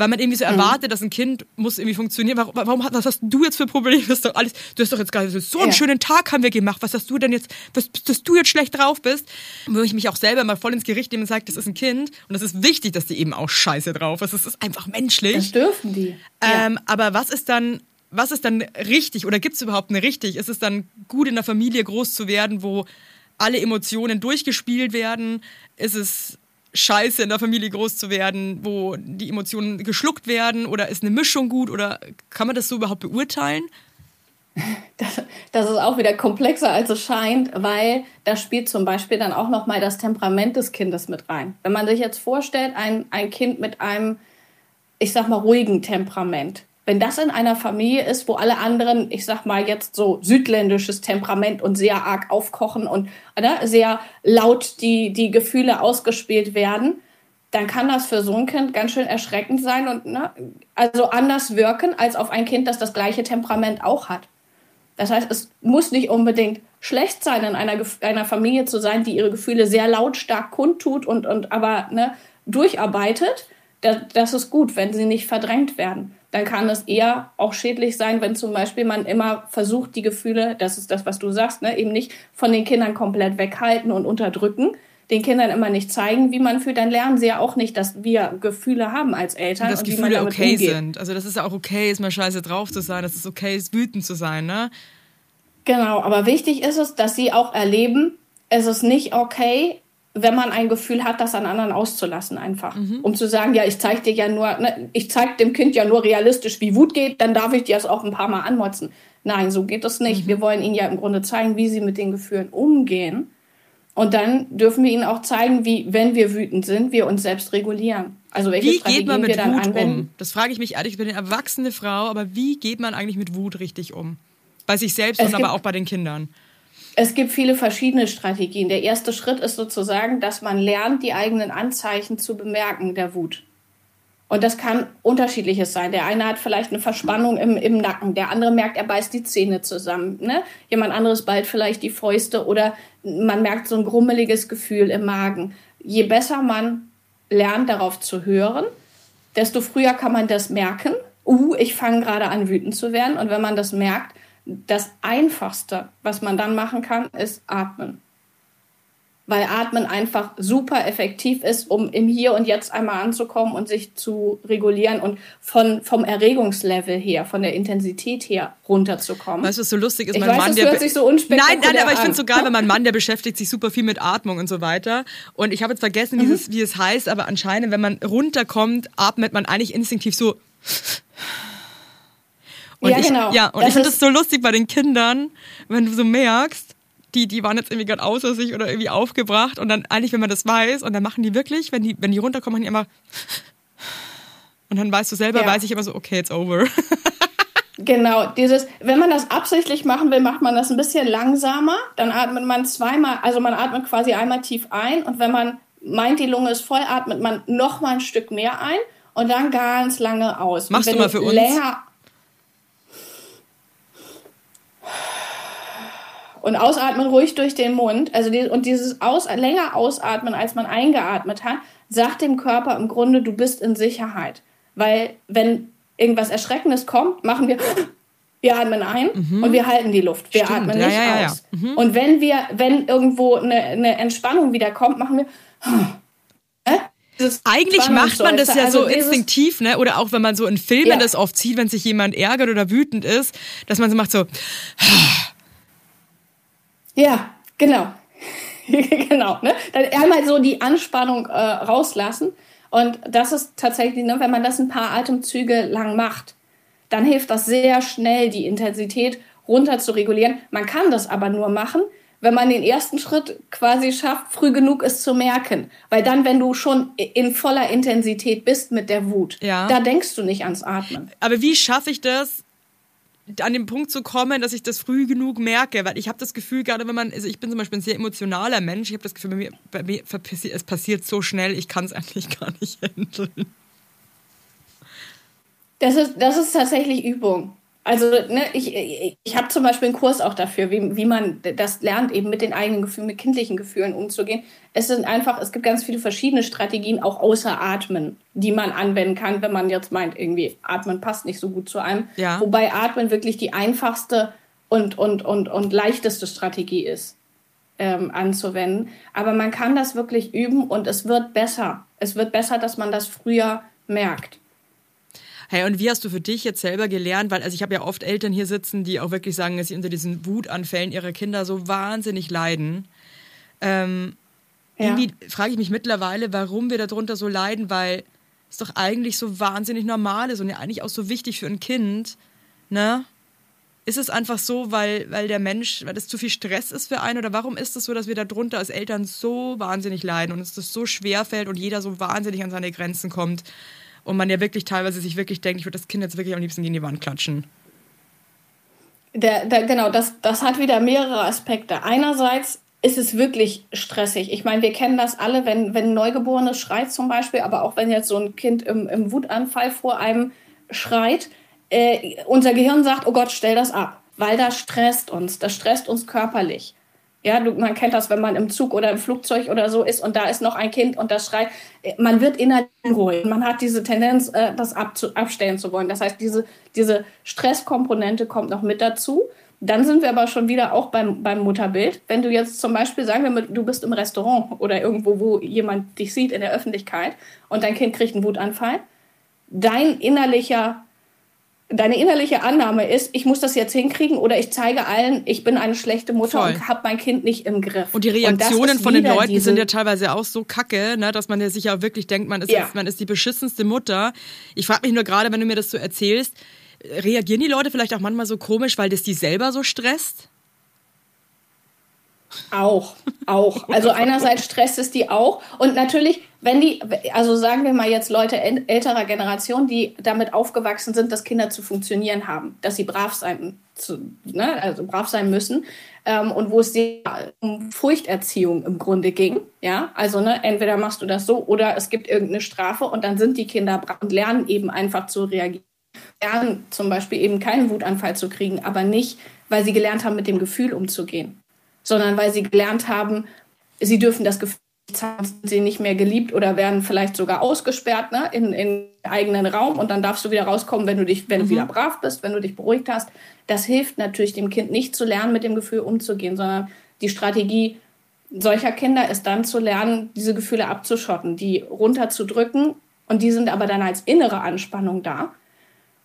Weil man irgendwie so mhm. erwartet, mhm. dass ein Kind muss irgendwie funktionieren. Warum, warum was hast du jetzt für Probleme? Das ist doch alles, du hast doch jetzt gerade so einen ja. schönen Tag haben wir gemacht. Was hast du denn jetzt, was, dass du jetzt schlecht drauf bist? Wo ich mich auch selber mal voll ins Gericht nehme und sage, das ist ein Kind und es ist wichtig, dass die eben auch scheiße drauf ist. Das ist einfach menschlich. Das dürfen die. Ähm, ja. Aber was ist dann was ist dann richtig oder gibt es überhaupt eine richtig? Ist es dann gut in der Familie groß zu werden, wo alle Emotionen durchgespielt werden? Ist es scheiße in der Familie groß zu werden, wo die Emotionen geschluckt werden oder ist eine Mischung gut oder kann man das so überhaupt beurteilen? Das, das ist auch wieder komplexer als es scheint, weil da spielt zum Beispiel dann auch noch mal das Temperament des Kindes mit rein. Wenn man sich jetzt vorstellt, ein, ein Kind mit einem, ich sag mal, ruhigen Temperament, wenn das in einer Familie ist, wo alle anderen, ich sag mal jetzt so südländisches Temperament und sehr arg aufkochen und ne, sehr laut die, die Gefühle ausgespielt werden, dann kann das für so ein Kind ganz schön erschreckend sein und ne, also anders wirken als auf ein Kind, das das gleiche Temperament auch hat. Das heißt, es muss nicht unbedingt schlecht sein, in einer, einer Familie zu sein, die ihre Gefühle sehr lautstark kundtut und, und aber ne, durcharbeitet. Das, das ist gut, wenn sie nicht verdrängt werden dann kann es eher auch schädlich sein, wenn zum Beispiel man immer versucht, die Gefühle, das ist das, was du sagst, ne, eben nicht von den Kindern komplett weghalten und unterdrücken, den Kindern immer nicht zeigen, wie man fühlt, dann lernen sie ja auch nicht, dass wir Gefühle haben als Eltern. Und dass und Gefühle okay umgeht. sind. Also, dass es ja auch okay ist, mal scheiße drauf zu sein, dass es okay ist, wütend zu sein, ne? Genau, aber wichtig ist es, dass sie auch erleben, es ist nicht okay, wenn man ein Gefühl hat, das an anderen auszulassen einfach. Mhm. Um zu sagen, ja, ich zeige dir ja nur, ne, ich zeige dem Kind ja nur realistisch, wie Wut geht, dann darf ich dir das auch ein paar Mal anmotzen. Nein, so geht es nicht. Mhm. Wir wollen ihnen ja im Grunde zeigen, wie sie mit den Gefühlen umgehen. Und dann dürfen wir ihnen auch zeigen, wie, wenn wir wütend sind, wir uns selbst regulieren. Also welche wie geht man mit Wut anwenden. um? Das frage ich mich ehrlich, ich bin eine erwachsene Frau, aber wie geht man eigentlich mit Wut richtig um? Bei sich selbst es und aber auch bei den Kindern. Es gibt viele verschiedene Strategien. Der erste Schritt ist sozusagen, dass man lernt, die eigenen Anzeichen zu bemerken der Wut. Und das kann unterschiedliches sein. Der eine hat vielleicht eine Verspannung im, im Nacken, der andere merkt, er beißt die Zähne zusammen. Ne? Jemand anderes ballt vielleicht die Fäuste oder man merkt so ein grummeliges Gefühl im Magen. Je besser man lernt, darauf zu hören, desto früher kann man das merken. Uh, ich fange gerade an, wütend zu werden. Und wenn man das merkt, das Einfachste, was man dann machen kann, ist atmen weil Atmen einfach super effektiv ist, um im Hier und Jetzt einmal anzukommen und sich zu regulieren und von, vom Erregungslevel her, von der Intensität her runterzukommen. Weißt du, was so lustig ist? Ich mein weiß, Mann, das hört sich so unspektakulär Nein, nein, aber ich finde es so geil, wenn mein Mann, der beschäftigt sich super viel mit Atmung und so weiter. Und ich habe jetzt vergessen, mhm. dieses, wie es heißt, aber anscheinend, wenn man runterkommt, atmet man eigentlich instinktiv so. Und ja, ich, genau. Ja, und das ich finde es so lustig bei den Kindern, wenn du so merkst, die, die waren jetzt irgendwie gerade außer sich oder irgendwie aufgebracht und dann eigentlich, wenn man das weiß und dann machen die wirklich, wenn die, wenn die runterkommen, machen die immer und dann weißt du selber, ja. weiß ich immer so, okay, it's over. Genau, dieses, wenn man das absichtlich machen will, macht man das ein bisschen langsamer. Dann atmet man zweimal, also man atmet quasi einmal tief ein und wenn man meint, die Lunge ist voll, atmet man noch mal ein Stück mehr ein und dann ganz lange aus. Machst du mal für uns? Länger Und ausatmen ruhig durch den Mund. Also die, und dieses aus, länger ausatmen, als man eingeatmet hat, sagt dem Körper im Grunde, du bist in Sicherheit. Weil wenn irgendwas Erschreckendes kommt, machen wir, wir atmen ein mhm. und wir halten die Luft. Wir Stimmt. atmen nicht ja, ja, aus. Ja, mhm. Und wenn wir, wenn irgendwo eine, eine Entspannung wieder kommt, machen wir, äh? Eigentlich macht man das ja also so instinktiv, ne? Oder auch wenn man so in Filmen das oft sieht, wenn sich jemand ärgert oder wütend ist, dass man so macht so. Ja, genau. genau. Ne? Dann einmal so die Anspannung äh, rauslassen. Und das ist tatsächlich, ne, wenn man das ein paar Atemzüge lang macht, dann hilft das sehr schnell, die Intensität runter zu regulieren. Man kann das aber nur machen, wenn man den ersten Schritt quasi schafft, früh genug es zu merken. Weil dann, wenn du schon in voller Intensität bist mit der Wut, ja. da denkst du nicht ans Atmen. Aber wie schaffe ich das, an den Punkt zu kommen, dass ich das früh genug merke, weil ich habe das Gefühl, gerade wenn man, also ich bin zum Beispiel ein sehr emotionaler Mensch, ich habe das Gefühl, bei mir, bei mir es passiert so schnell, ich kann es eigentlich gar nicht handeln. Das ist, das ist tatsächlich Übung. Also ne, ich, ich habe zum Beispiel einen Kurs auch dafür, wie, wie man das lernt, eben mit den eigenen Gefühlen, mit kindlichen Gefühlen umzugehen. Es sind einfach, es gibt ganz viele verschiedene Strategien, auch außer Atmen, die man anwenden kann, wenn man jetzt meint, irgendwie Atmen passt nicht so gut zu einem. Ja. Wobei Atmen wirklich die einfachste und, und, und, und leichteste Strategie ist, ähm, anzuwenden. Aber man kann das wirklich üben und es wird besser. Es wird besser, dass man das früher merkt. Hey, und wie hast du für dich jetzt selber gelernt? Weil, also ich habe ja oft Eltern hier sitzen, die auch wirklich sagen, dass sie unter diesen Wutanfällen ihrer Kinder so wahnsinnig leiden. Ähm, ja. Irgendwie frage ich mich mittlerweile, warum wir darunter so leiden, weil es doch eigentlich so wahnsinnig normal ist und ja eigentlich auch so wichtig für ein Kind, ne? Ist es einfach so, weil, weil der Mensch, weil das zu viel Stress ist für einen? Oder warum ist es so, dass wir darunter als Eltern so wahnsinnig leiden und es das so schwer fällt und jeder so wahnsinnig an seine Grenzen kommt? Und man ja wirklich teilweise sich wirklich denkt, ich würde das Kind jetzt wirklich am liebsten gegen die Wand klatschen. Der, der, genau, das, das hat wieder mehrere Aspekte. Einerseits ist es wirklich stressig. Ich meine, wir kennen das alle, wenn, wenn ein Neugeborenes schreit zum Beispiel, aber auch wenn jetzt so ein Kind im, im Wutanfall vor einem schreit, äh, unser Gehirn sagt, oh Gott, stell das ab, weil das stresst uns, das stresst uns körperlich. Ja, du, man kennt das, wenn man im Zug oder im Flugzeug oder so ist und da ist noch ein Kind und das schreit. Man wird innerlich ruhig. Man hat diese Tendenz, äh, das abzu, abstellen zu wollen. Das heißt, diese, diese Stresskomponente kommt noch mit dazu. Dann sind wir aber schon wieder auch beim, beim Mutterbild. Wenn du jetzt zum Beispiel, sagen wir mal, du bist im Restaurant oder irgendwo, wo jemand dich sieht in der Öffentlichkeit und dein Kind kriegt einen Wutanfall, dein innerlicher deine innerliche Annahme ist, ich muss das jetzt hinkriegen oder ich zeige allen, ich bin eine schlechte Mutter Voll. und habe mein Kind nicht im Griff. Und die Reaktionen und von den Leuten sind ja teilweise auch so kacke, ne, dass man ja sich ja wirklich denkt, man ist, ja. jetzt, man ist die beschissenste Mutter. Ich frage mich nur gerade, wenn du mir das so erzählst, reagieren die Leute vielleicht auch manchmal so komisch, weil das die selber so stresst? Auch, auch. Also einerseits stresst es die auch. Und natürlich, wenn die, also sagen wir mal jetzt Leute älterer Generation, die damit aufgewachsen sind, dass Kinder zu funktionieren haben, dass sie brav sein, zu, ne, also brav sein müssen, ähm, und wo es sehr um Furchterziehung im Grunde ging. Ja, also ne, entweder machst du das so oder es gibt irgendeine Strafe und dann sind die Kinder brav und lernen eben einfach zu reagieren. Lernen zum Beispiel eben keinen Wutanfall zu kriegen, aber nicht, weil sie gelernt haben, mit dem Gefühl umzugehen sondern weil sie gelernt haben, sie dürfen das Gefühl haben, sie nicht mehr geliebt oder werden vielleicht sogar ausgesperrt ne, in, in eigenen Raum und dann darfst du wieder rauskommen, wenn du dich, wenn mhm. du wieder brav bist, wenn du dich beruhigt hast. Das hilft natürlich dem Kind nicht zu lernen, mit dem Gefühl umzugehen, sondern die Strategie solcher Kinder ist dann zu lernen, diese Gefühle abzuschotten, die runterzudrücken und die sind aber dann als innere Anspannung da.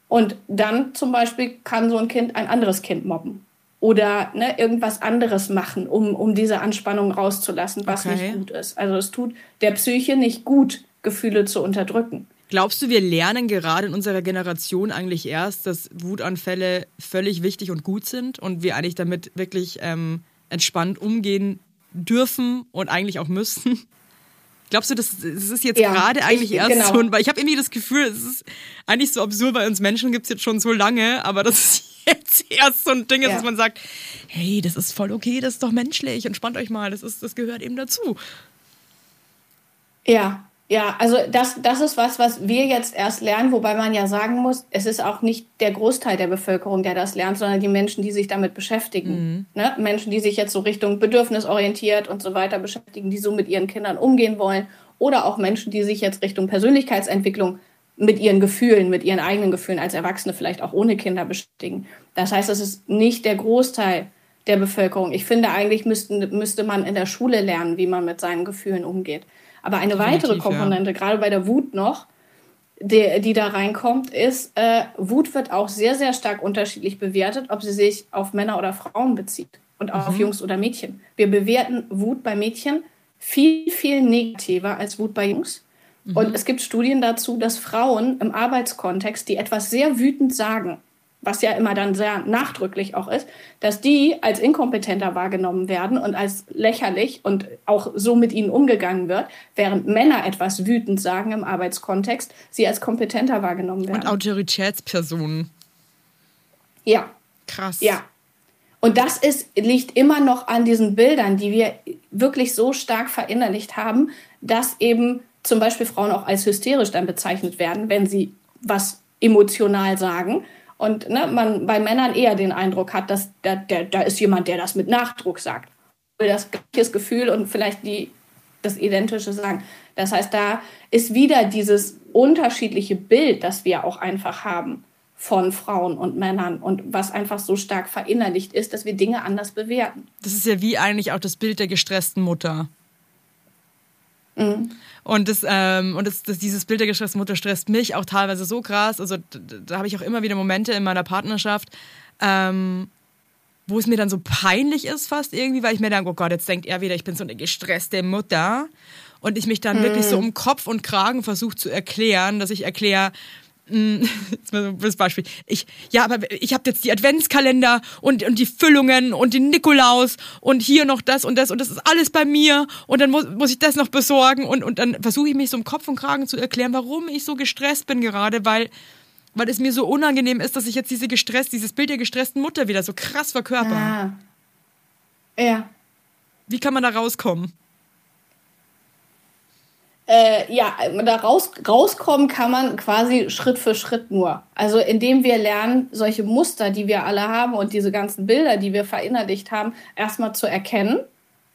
Und dann zum Beispiel kann so ein Kind ein anderes Kind mobben oder ne, irgendwas anderes machen, um, um diese Anspannung rauszulassen, was okay. nicht gut ist. Also es tut der Psyche nicht gut, Gefühle zu unterdrücken. Glaubst du, wir lernen gerade in unserer Generation eigentlich erst, dass Wutanfälle völlig wichtig und gut sind und wir eigentlich damit wirklich ähm, entspannt umgehen dürfen und eigentlich auch müssen? Glaubst du, das, das ist jetzt ja, gerade eigentlich ich, erst genau. so? Weil ich habe irgendwie das Gefühl, es ist eigentlich so absurd, weil uns Menschen gibt es jetzt schon so lange, aber das ist erst so ein Ding ist, ja. dass man sagt, hey, das ist voll okay, das ist doch menschlich, entspannt euch mal, das, ist, das gehört eben dazu. Ja, ja, also das, das ist was, was wir jetzt erst lernen, wobei man ja sagen muss, es ist auch nicht der Großteil der Bevölkerung, der das lernt, sondern die Menschen, die sich damit beschäftigen. Mhm. Ne? Menschen, die sich jetzt so Richtung bedürfnisorientiert und so weiter beschäftigen, die so mit ihren Kindern umgehen wollen. Oder auch Menschen, die sich jetzt Richtung Persönlichkeitsentwicklung mit ihren Gefühlen, mit ihren eigenen Gefühlen als Erwachsene vielleicht auch ohne Kinder beschäftigen. Das heißt, es ist nicht der Großteil der Bevölkerung. Ich finde, eigentlich müssten, müsste man in der Schule lernen, wie man mit seinen Gefühlen umgeht. Aber eine Definitiv, weitere Komponente, ja. gerade bei der Wut noch, die, die da reinkommt, ist, äh, Wut wird auch sehr, sehr stark unterschiedlich bewertet, ob sie sich auf Männer oder Frauen bezieht und auch mhm. auf Jungs oder Mädchen. Wir bewerten Wut bei Mädchen viel, viel negativer als Wut bei Jungs. Mhm. Und es gibt Studien dazu, dass Frauen im Arbeitskontext, die etwas sehr wütend sagen, was ja immer dann sehr nachdrücklich auch ist, dass die als inkompetenter wahrgenommen werden und als lächerlich und auch so mit ihnen umgegangen wird, während Männer etwas wütend sagen im Arbeitskontext, sie als kompetenter wahrgenommen werden. Und Autoritätspersonen. Ja. Krass. Ja. Und das ist, liegt immer noch an diesen Bildern, die wir wirklich so stark verinnerlicht haben, dass eben zum Beispiel Frauen auch als hysterisch dann bezeichnet werden, wenn sie was emotional sagen. Und ne, man bei Männern eher den Eindruck hat, dass da, da, da ist jemand, der das mit Nachdruck sagt. Das gleiche Gefühl und vielleicht die, das Identische sagen. Das heißt, da ist wieder dieses unterschiedliche Bild, das wir auch einfach haben von Frauen und Männern und was einfach so stark verinnerlicht ist, dass wir Dinge anders bewerten. Das ist ja wie eigentlich auch das Bild der gestressten Mutter. Mhm. Und, das, ähm, und das, das, dieses Bild der gestressten Mutter stresst mich auch teilweise so krass. Also da, da habe ich auch immer wieder Momente in meiner Partnerschaft, ähm, wo es mir dann so peinlich ist fast irgendwie, weil ich mir denke, oh Gott, jetzt denkt er wieder, ich bin so eine gestresste Mutter. Und ich mich dann mhm. wirklich so um Kopf und Kragen versuche zu erklären, dass ich erkläre, Mm, das Beispiel. Ich, ja, aber ich habe jetzt die Adventskalender und, und die Füllungen und den Nikolaus und hier noch das und das und das ist alles bei mir und dann muss, muss ich das noch besorgen und, und dann versuche ich mich so im Kopf und Kragen zu erklären, warum ich so gestresst bin gerade, weil, weil es mir so unangenehm ist, dass ich jetzt diese gestresst, dieses Bild der gestressten Mutter wieder so krass verkörper. Ah. Ja. Wie kann man da rauskommen? Äh, ja, da raus, rauskommen kann man quasi Schritt für Schritt nur. Also indem wir lernen, solche Muster, die wir alle haben und diese ganzen Bilder, die wir verinnerlicht haben, erstmal zu erkennen,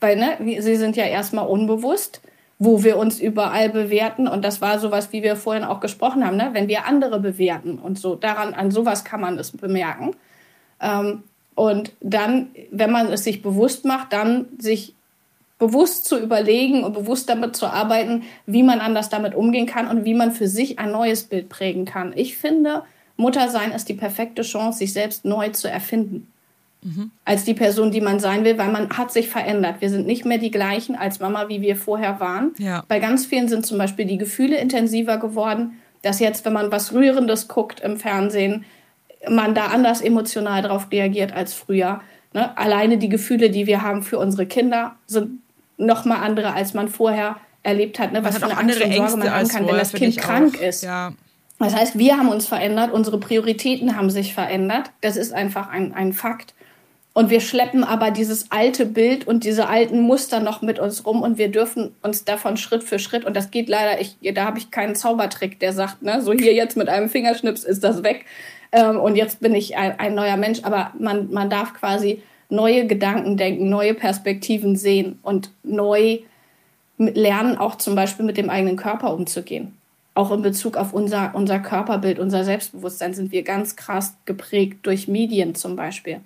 weil ne, sie sind ja erstmal unbewusst, wo wir uns überall bewerten. Und das war sowas, wie wir vorhin auch gesprochen haben, ne? wenn wir andere bewerten und so. Daran, an sowas kann man es bemerken. Ähm, und dann, wenn man es sich bewusst macht, dann sich bewusst zu überlegen und bewusst damit zu arbeiten, wie man anders damit umgehen kann und wie man für sich ein neues Bild prägen kann. Ich finde, Muttersein ist die perfekte Chance, sich selbst neu zu erfinden. Mhm. Als die Person, die man sein will, weil man hat sich verändert. Wir sind nicht mehr die gleichen als Mama, wie wir vorher waren. Ja. Bei ganz vielen sind zum Beispiel die Gefühle intensiver geworden, dass jetzt, wenn man was Rührendes guckt im Fernsehen, man da anders emotional drauf reagiert als früher Ne? Alleine die Gefühle, die wir haben für unsere Kinder, sind nochmal andere, als man vorher erlebt hat. Ne? Was für eine Angst und Sorge man haben kann, wenn das Kind krank auch. ist. Ja. Das heißt, wir haben uns verändert, unsere Prioritäten haben sich verändert. Das ist einfach ein, ein Fakt. Und wir schleppen aber dieses alte Bild und diese alten Muster noch mit uns rum und wir dürfen uns davon Schritt für Schritt, und das geht leider, ich, da habe ich keinen Zaubertrick, der sagt, ne, so hier jetzt mit einem Fingerschnips ist das weg ähm, und jetzt bin ich ein, ein neuer Mensch. Aber man, man darf quasi neue Gedanken denken, neue Perspektiven sehen und neu lernen, auch zum Beispiel mit dem eigenen Körper umzugehen. Auch in Bezug auf unser, unser Körperbild, unser Selbstbewusstsein sind wir ganz krass geprägt durch Medien zum Beispiel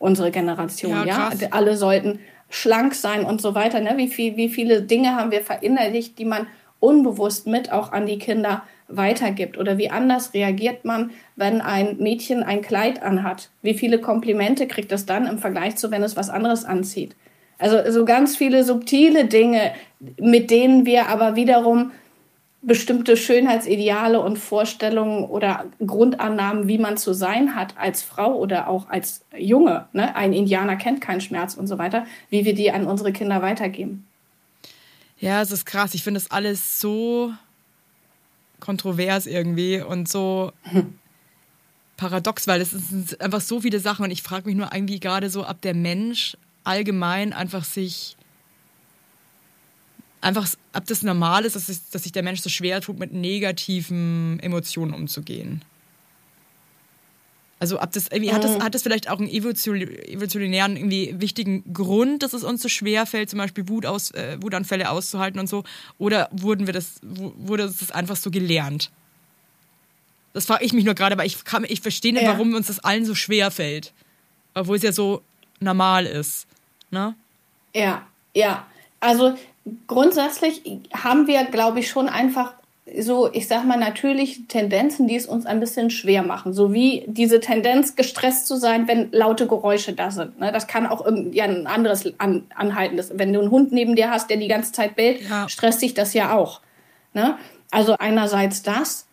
unsere Generation. Ja, ja? alle sollten schlank sein und so weiter. Ne? Wie, viel, wie viele Dinge haben wir verinnerlicht, die man unbewusst mit auch an die Kinder weitergibt? Oder wie anders reagiert man, wenn ein Mädchen ein Kleid anhat? Wie viele Komplimente kriegt es dann im Vergleich zu, wenn es was anderes anzieht? Also so ganz viele subtile Dinge, mit denen wir aber wiederum bestimmte Schönheitsideale und Vorstellungen oder Grundannahmen, wie man zu sein hat als Frau oder auch als Junge. Ne? Ein Indianer kennt keinen Schmerz und so weiter, wie wir die an unsere Kinder weitergeben. Ja, es ist krass. Ich finde das alles so kontrovers irgendwie und so paradox, weil es sind einfach so viele Sachen und ich frage mich nur irgendwie gerade so, ob der Mensch allgemein einfach sich einfach, ob das normal ist, dass, sich, dass sich der Mensch so schwer tut, mit negativen Emotionen umzugehen. Also ob das irgendwie, hat, das, mhm. hat das vielleicht auch einen evolutionären irgendwie wichtigen Grund, dass es uns so schwer fällt, zum Beispiel Wut aus, äh, Wutanfälle auszuhalten und so? Oder wurden wir das, wurde das einfach so gelernt? Das frage ich mich nur gerade, aber ich, kann, ich verstehe nicht, ja. warum uns das allen so schwer fällt. Obwohl es ja so normal ist. Ne? Ja, ja. Also grundsätzlich haben wir, glaube ich, schon einfach so, ich sag mal, natürliche Tendenzen, die es uns ein bisschen schwer machen. So wie diese Tendenz, gestresst zu sein, wenn laute Geräusche da sind. Ne? Das kann auch ja, ein anderes an, anhaltendes. Wenn du einen Hund neben dir hast, der die ganze Zeit bellt, ja. stresst dich das ja auch. Ne? Also einerseits das.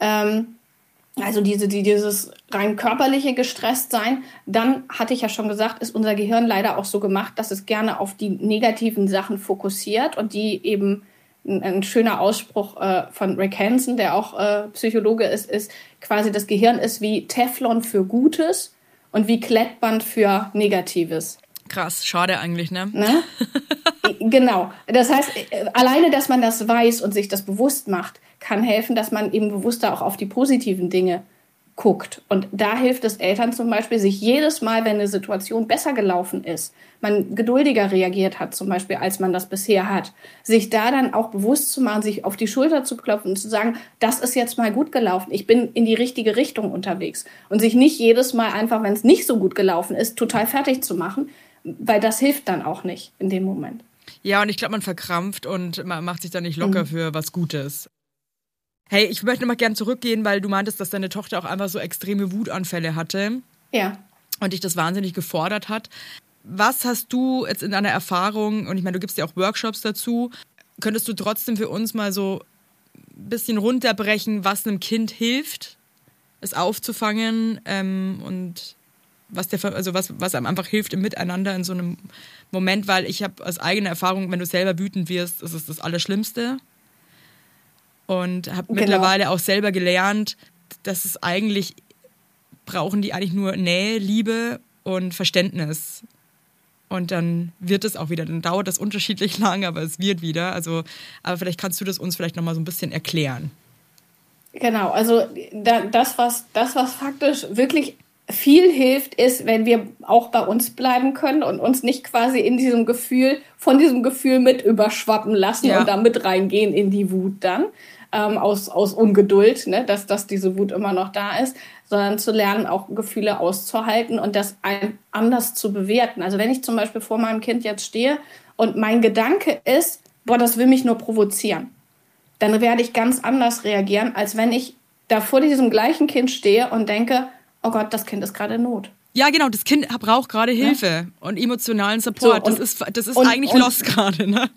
Ähm, also diese, die, dieses rein körperliche gestresst sein, dann hatte ich ja schon gesagt, ist unser Gehirn leider auch so gemacht, dass es gerne auf die negativen Sachen fokussiert und die eben ein, ein schöner Ausspruch äh, von Rick Hansen, der auch äh, Psychologe ist, ist quasi das Gehirn ist wie Teflon für Gutes und wie Klettband für Negatives. Krass, schade eigentlich, ne? ne? genau. Das heißt, äh, alleine, dass man das weiß und sich das bewusst macht, kann helfen, dass man eben bewusster auch auf die positiven Dinge guckt. Und da hilft es Eltern zum Beispiel, sich jedes Mal, wenn eine Situation besser gelaufen ist, man geduldiger reagiert hat, zum Beispiel, als man das bisher hat, sich da dann auch bewusst zu machen, sich auf die Schulter zu klopfen und zu sagen, das ist jetzt mal gut gelaufen, ich bin in die richtige Richtung unterwegs. Und sich nicht jedes Mal einfach, wenn es nicht so gut gelaufen ist, total fertig zu machen, weil das hilft dann auch nicht in dem Moment. Ja, und ich glaube, man verkrampft und man macht sich da nicht locker mhm. für was Gutes. Hey, ich möchte mal gern zurückgehen, weil du meintest, dass deine Tochter auch einfach so extreme Wutanfälle hatte. Ja. Und dich das wahnsinnig gefordert hat. Was hast du jetzt in deiner Erfahrung, und ich meine, du gibst ja auch Workshops dazu, könntest du trotzdem für uns mal so ein bisschen runterbrechen, was einem Kind hilft, es aufzufangen ähm, und was, der, also was, was einem einfach hilft im Miteinander in so einem Moment, weil ich habe aus eigener Erfahrung, wenn du selber wütend wirst, ist es das Allerschlimmste und habe genau. mittlerweile auch selber gelernt, dass es eigentlich brauchen die eigentlich nur Nähe, Liebe und Verständnis. Und dann wird es auch wieder. Dann dauert das unterschiedlich lang, aber es wird wieder. Also, aber vielleicht kannst du das uns vielleicht nochmal so ein bisschen erklären. Genau, also das, was, das, was faktisch wirklich viel hilft, ist, wenn wir auch bei uns bleiben können und uns nicht quasi in diesem Gefühl, von diesem Gefühl mit überschwappen lassen ja. und da mit reingehen in die Wut dann, ähm, aus, aus Ungeduld, ne, dass, dass diese Wut immer noch da ist, sondern zu lernen, auch Gefühle auszuhalten und das anders zu bewerten. Also wenn ich zum Beispiel vor meinem Kind jetzt stehe und mein Gedanke ist, boah, das will mich nur provozieren, dann werde ich ganz anders reagieren, als wenn ich da vor diesem gleichen Kind stehe und denke, oh Gott, das Kind ist gerade in Not. Ja, genau, das Kind braucht gerade Hilfe ja? und emotionalen Support. So, und, das ist, das ist und, eigentlich und, lost gerade, ne?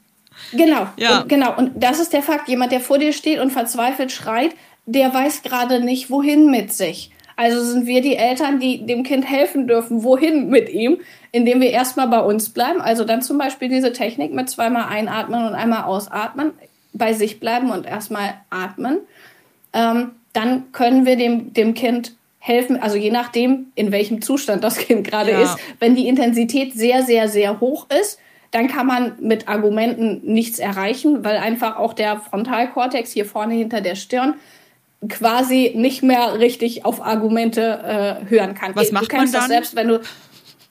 Genau, ja. Und, genau. Und das ist der Fakt. Jemand, der vor dir steht und verzweifelt schreit, der weiß gerade nicht, wohin mit sich. Also sind wir die Eltern, die dem Kind helfen dürfen. Wohin mit ihm? Indem wir erstmal bei uns bleiben. Also dann zum Beispiel diese Technik mit zweimal einatmen und einmal ausatmen, bei sich bleiben und erstmal atmen. Ähm, dann können wir dem, dem Kind helfen, also je nachdem, in welchem Zustand das Kind gerade ja. ist. Wenn die Intensität sehr, sehr, sehr hoch ist, dann kann man mit Argumenten nichts erreichen, weil einfach auch der Frontalkortex hier vorne hinter der Stirn quasi nicht mehr richtig auf Argumente äh, hören kann. Was macht du kennst man dann? das selbst, wenn du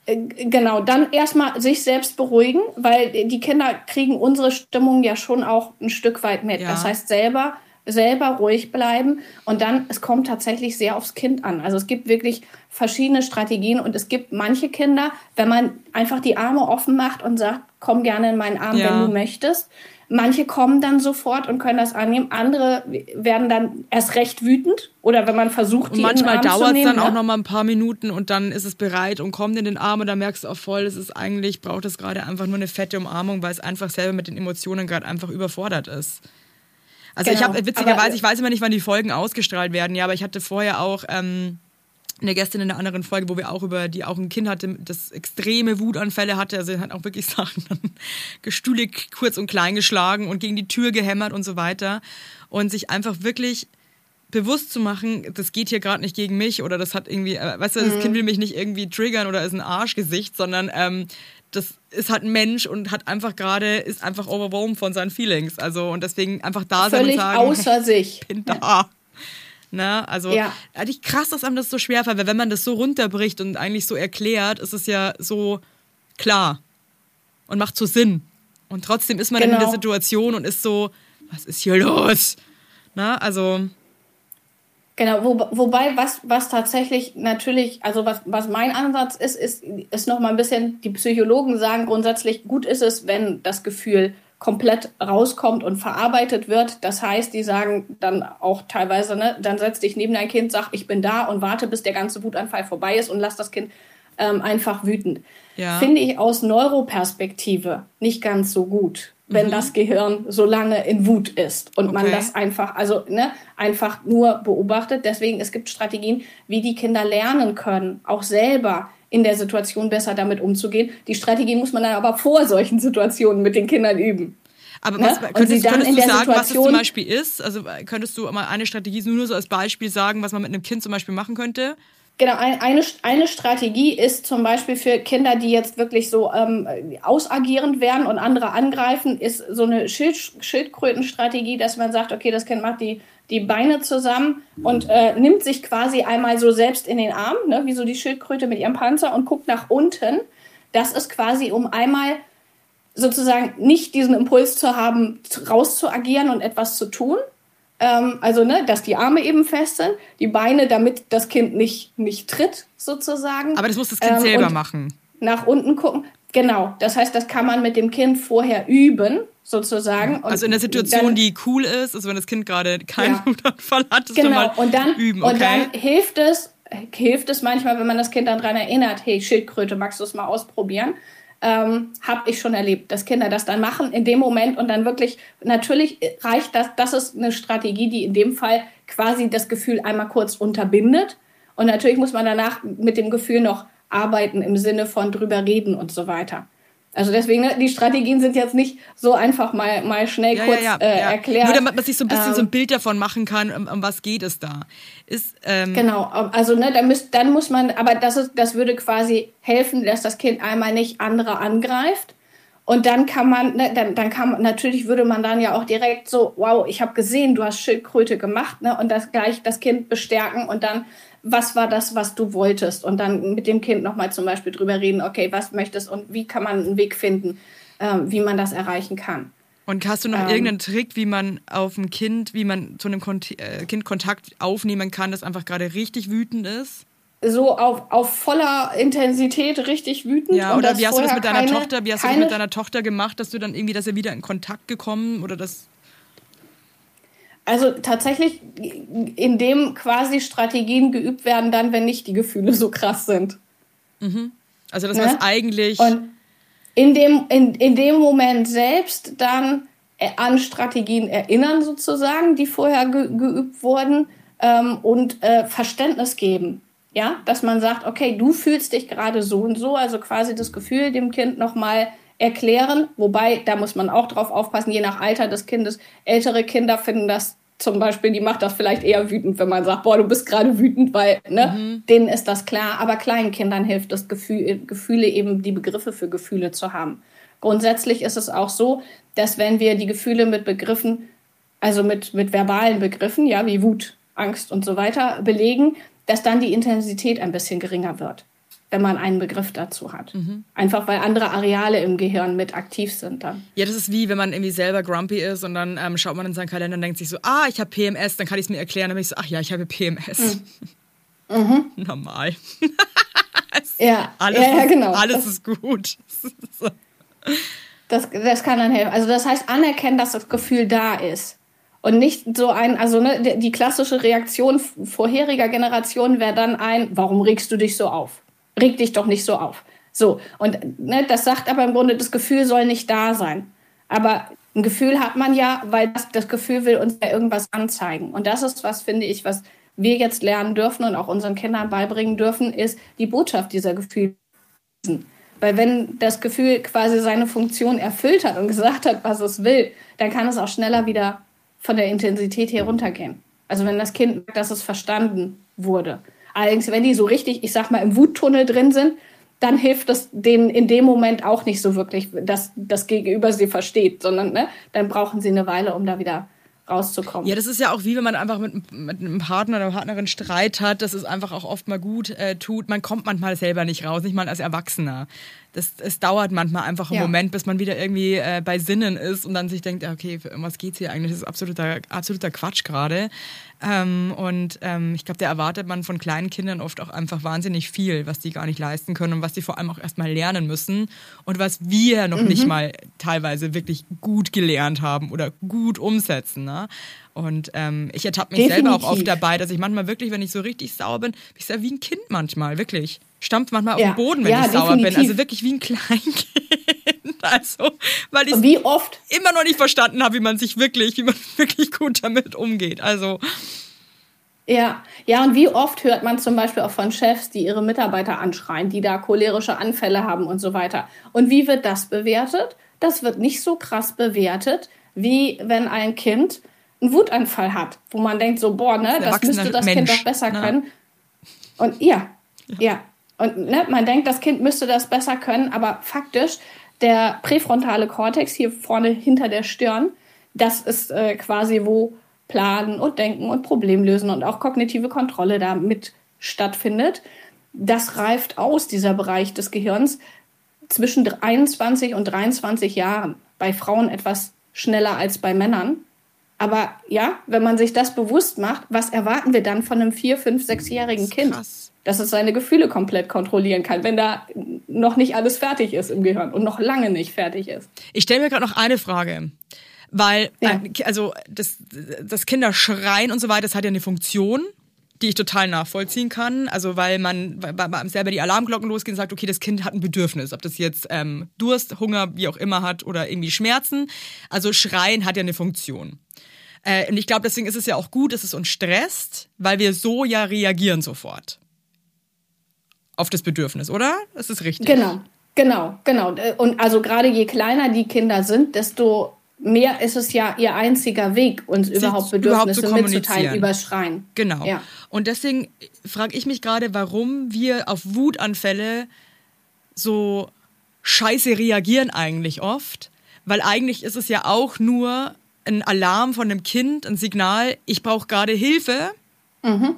äh, genau dann erstmal sich selbst beruhigen, weil die Kinder kriegen unsere Stimmung ja schon auch ein Stück weit mit. Ja. Das heißt selber selber ruhig bleiben und dann es kommt tatsächlich sehr aufs Kind an. Also es gibt wirklich verschiedene Strategien und es gibt manche Kinder, wenn man einfach die Arme offen macht und sagt, komm gerne in meinen Arm, ja. wenn du möchtest, Manche kommen dann sofort und können das annehmen. Andere werden dann erst recht wütend oder wenn man versucht, die und manchmal dauert es dann ne? auch noch mal ein paar Minuten und dann ist es bereit und kommt in den Arm und dann merkst du auch voll, es ist eigentlich braucht es gerade einfach nur eine fette Umarmung, weil es einfach selber mit den Emotionen gerade einfach überfordert ist. Also genau. ich habe witzigerweise, aber, ich weiß immer nicht, wann die Folgen ausgestrahlt werden, ja, aber ich hatte vorher auch ähm, eine Gästin in einer anderen Folge, wo wir auch über die auch ein Kind hatte, das extreme Wutanfälle hatte. Also hat auch wirklich Sachen dann Gestühle kurz und klein geschlagen und gegen die Tür gehämmert und so weiter. Und sich einfach wirklich bewusst zu machen, das geht hier gerade nicht gegen mich oder das hat irgendwie, äh, weißt du, das mhm. Kind will mich nicht irgendwie triggern oder ist ein Arschgesicht, sondern ähm, das ist halt ein Mensch und hat einfach gerade, ist einfach overwhelmed von seinen Feelings. Also und deswegen einfach da sein und sagen, außer sich. bin da. Ja. Ne? Also ja. eigentlich krass, dass einem das so schwer fällt, weil wenn man das so runterbricht und eigentlich so erklärt, ist es ja so klar und macht so Sinn. Und trotzdem ist man genau. in der genau. Situation und ist so, was ist hier los? Ne? Also. Genau, wo, wobei, was, was tatsächlich natürlich, also was, was mein Ansatz ist, ist, ist noch mal ein bisschen, die Psychologen sagen grundsätzlich, gut ist es, wenn das Gefühl komplett rauskommt und verarbeitet wird. Das heißt, die sagen dann auch teilweise, ne, dann setz dich neben dein Kind, sag, ich bin da und warte, bis der ganze Wutanfall vorbei ist und lass das Kind ähm, einfach wütend. Ja. Finde ich aus Neuroperspektive nicht ganz so gut, wenn mhm. das Gehirn so lange in Wut ist und okay. man das einfach, also ne, einfach nur beobachtet. Deswegen, es gibt Strategien, wie die Kinder lernen können, auch selber in der Situation besser damit umzugehen. Die Strategie muss man dann aber vor solchen Situationen mit den Kindern üben. Aber ne? was, könntest, könntest du sagen, Situation, was das zum Beispiel ist? Also könntest du mal eine Strategie nur so als Beispiel sagen, was man mit einem Kind zum Beispiel machen könnte? Genau, eine, eine Strategie ist zum Beispiel für Kinder, die jetzt wirklich so ähm, ausagierend werden und andere angreifen, ist so eine Schild, Schildkrötenstrategie, dass man sagt, okay, das Kind macht die die Beine zusammen und äh, nimmt sich quasi einmal so selbst in den Arm, ne, wie so die Schildkröte mit ihrem Panzer und guckt nach unten. Das ist quasi, um einmal sozusagen nicht diesen Impuls zu haben, rauszuagieren und etwas zu tun. Ähm, also, ne, dass die Arme eben fest sind, die Beine, damit das Kind nicht, nicht tritt, sozusagen. Aber das muss das Kind ähm, selber machen. Nach unten gucken. Genau. Das heißt, das kann man mit dem Kind vorher üben sozusagen. also in der Situation, dann, die cool ist, also wenn das Kind gerade keinen ja. Wutanfall hat, das genau. und dann, üben. Okay? Und dann hilft es, hilft es manchmal, wenn man das Kind daran erinnert, hey Schildkröte, magst du es mal ausprobieren? Ähm, habe ich schon erlebt, dass Kinder das dann machen in dem Moment und dann wirklich, natürlich reicht das, das ist eine Strategie, die in dem Fall quasi das Gefühl einmal kurz unterbindet. Und natürlich muss man danach mit dem Gefühl noch arbeiten im Sinne von drüber reden und so weiter. Also deswegen, ne, die Strategien sind jetzt nicht so einfach mal, mal schnell ja, kurz ja, ja, äh, erklärt. Nur damit man sich so ein bisschen ähm, so ein ähm, Bild davon machen kann, um, um was geht es da. Ist, ähm genau, also ne, dann, müsst, dann muss man, aber das, ist, das würde quasi helfen, dass das Kind einmal nicht andere angreift. Und dann kann man, ne, dann, dann kann man, natürlich würde man dann ja auch direkt so, wow, ich habe gesehen, du hast Schildkröte gemacht, ne, und das gleich das Kind bestärken und dann was war das, was du wolltest? Und dann mit dem Kind nochmal zum Beispiel drüber reden, okay, was möchtest und wie kann man einen Weg finden, äh, wie man das erreichen kann. Und hast du noch ähm, irgendeinen Trick, wie man auf ein Kind, wie man zu einem Kont äh, Kind Kontakt aufnehmen kann, das einfach gerade richtig wütend ist? So auf, auf voller Intensität richtig wütend. Ja, oder wie hast du das mit deiner keine, Tochter, wie hast du das mit deiner Tochter gemacht, dass du dann irgendwie, dass ihr wieder in Kontakt gekommen oder das also tatsächlich, in dem quasi Strategien geübt werden, dann, wenn nicht die Gefühle so krass sind. Mhm. Also das ne? was eigentlich. Und in dem, in, in dem Moment selbst dann äh, an Strategien erinnern, sozusagen, die vorher ge geübt wurden. ähm, und äh, Verständnis geben. Ja, dass man sagt, okay, du fühlst dich gerade so und so, also quasi das Gefühl dem Kind nochmal erklären. Wobei, da muss man auch drauf aufpassen, je nach Alter des Kindes. Ältere Kinder finden das zum Beispiel, die macht das vielleicht eher wütend, wenn man sagt, boah, du bist gerade wütend, weil, ne, mhm. denen ist das klar. Aber kleinen Kindern hilft das Gefühl, Gefühle eben, die Begriffe für Gefühle zu haben. Grundsätzlich ist es auch so, dass wenn wir die Gefühle mit Begriffen, also mit, mit verbalen Begriffen, ja, wie Wut, Angst und so weiter belegen, dass dann die Intensität ein bisschen geringer wird, wenn man einen Begriff dazu hat. Mhm. Einfach weil andere Areale im Gehirn mit aktiv sind dann. Ja, das ist wie, wenn man irgendwie selber grumpy ist und dann ähm, schaut man in seinen Kalender und denkt sich so, ah, ich habe PMS, dann kann ich es mir erklären. Dann bin ich so, ach ja, ich habe PMS. Mhm. Mhm. Normal. ja, alles, ja, ja, genau. Alles ist gut. das, das kann dann helfen. Also das heißt, anerkennen, dass das Gefühl da ist. Und nicht so ein, also ne, die klassische Reaktion vorheriger Generationen wäre dann ein, warum regst du dich so auf? Reg dich doch nicht so auf. So, und ne, das sagt aber im Grunde, das Gefühl soll nicht da sein. Aber ein Gefühl hat man ja, weil das, das Gefühl will uns ja irgendwas anzeigen. Und das ist was, finde ich, was wir jetzt lernen dürfen und auch unseren Kindern beibringen dürfen, ist die Botschaft dieser Gefühle. Weil wenn das Gefühl quasi seine Funktion erfüllt hat und gesagt hat, was es will, dann kann es auch schneller wieder von der Intensität her runtergehen. Also wenn das Kind merkt, dass es verstanden wurde. Allerdings, wenn die so richtig, ich sag mal, im Wuttunnel drin sind, dann hilft es denen in dem Moment auch nicht so wirklich, dass das Gegenüber sie versteht, sondern ne, dann brauchen sie eine Weile, um da wieder rauszukommen. Ja, das ist ja auch wie wenn man einfach mit, mit einem Partner oder Partnerin Streit hat, dass es einfach auch oft mal gut äh, tut. Man kommt manchmal selber nicht raus, nicht mal als Erwachsener das, es dauert manchmal einfach einen ja. Moment, bis man wieder irgendwie äh, bei Sinnen ist und dann sich denkt, okay, für irgendwas geht es hier eigentlich? Das ist absoluter, absoluter Quatsch gerade. Ähm, und ähm, ich glaube, da erwartet man von kleinen Kindern oft auch einfach wahnsinnig viel, was die gar nicht leisten können und was die vor allem auch erstmal lernen müssen und was wir noch mhm. nicht mal teilweise wirklich gut gelernt haben oder gut umsetzen. Ne? Und ähm, ich ertappe mich Definitiv. selber auch oft dabei, dass ich manchmal wirklich, wenn ich so richtig sauer bin, bin ich ja wie ein Kind manchmal, wirklich. Stampft manchmal ja. auf den Boden, wenn ja, ich sauer definitiv. bin. Also wirklich wie ein Kleinkind. Also, weil ich wie oft immer noch nicht verstanden habe, wie man sich wirklich, wie man wirklich gut damit umgeht. Also ja, ja, und wie oft hört man zum Beispiel auch von Chefs, die ihre Mitarbeiter anschreien, die da cholerische Anfälle haben und so weiter. Und wie wird das bewertet? Das wird nicht so krass bewertet, wie wenn ein Kind einen Wutanfall hat, wo man denkt so, boah, ne, das müsste das Mensch, Kind doch besser ne? können. Und ja, ja. ja. Und ne, man denkt, das Kind müsste das besser können, aber faktisch, der präfrontale Kortex hier vorne hinter der Stirn, das ist äh, quasi, wo Planen und Denken und Problemlösen und auch kognitive Kontrolle damit stattfindet. Das reift aus, dieser Bereich des Gehirns, zwischen 21 und 23 Jahren. Bei Frauen etwas schneller als bei Männern. Aber ja, wenn man sich das bewusst macht, was erwarten wir dann von einem vier, fünf, sechsjährigen Kind? Krass. Dass es seine Gefühle komplett kontrollieren kann, wenn da noch nicht alles fertig ist im Gehirn und noch lange nicht fertig ist. Ich stelle mir gerade noch eine Frage. Weil, ja. äh, also, das, das Kinderschreien und so weiter, das hat ja eine Funktion die ich total nachvollziehen kann. Also weil man weil, weil selber die Alarmglocken losgehen und sagt, okay, das Kind hat ein Bedürfnis, ob das jetzt ähm, Durst, Hunger, wie auch immer hat oder irgendwie Schmerzen. Also Schreien hat ja eine Funktion. Äh, und ich glaube, deswegen ist es ja auch gut, dass es uns stresst, weil wir so ja reagieren sofort auf das Bedürfnis, oder? Das ist richtig. Genau, genau, genau. Und also gerade je kleiner die Kinder sind, desto mehr ist es ja ihr einziger Weg, uns Sie überhaupt Bedürfnisse überhaupt mitzuteilen über Schreien. Genau. Ja. Und deswegen frage ich mich gerade, warum wir auf Wutanfälle so scheiße reagieren eigentlich oft. Weil eigentlich ist es ja auch nur ein Alarm von einem Kind, ein Signal, ich brauche gerade Hilfe. Mhm.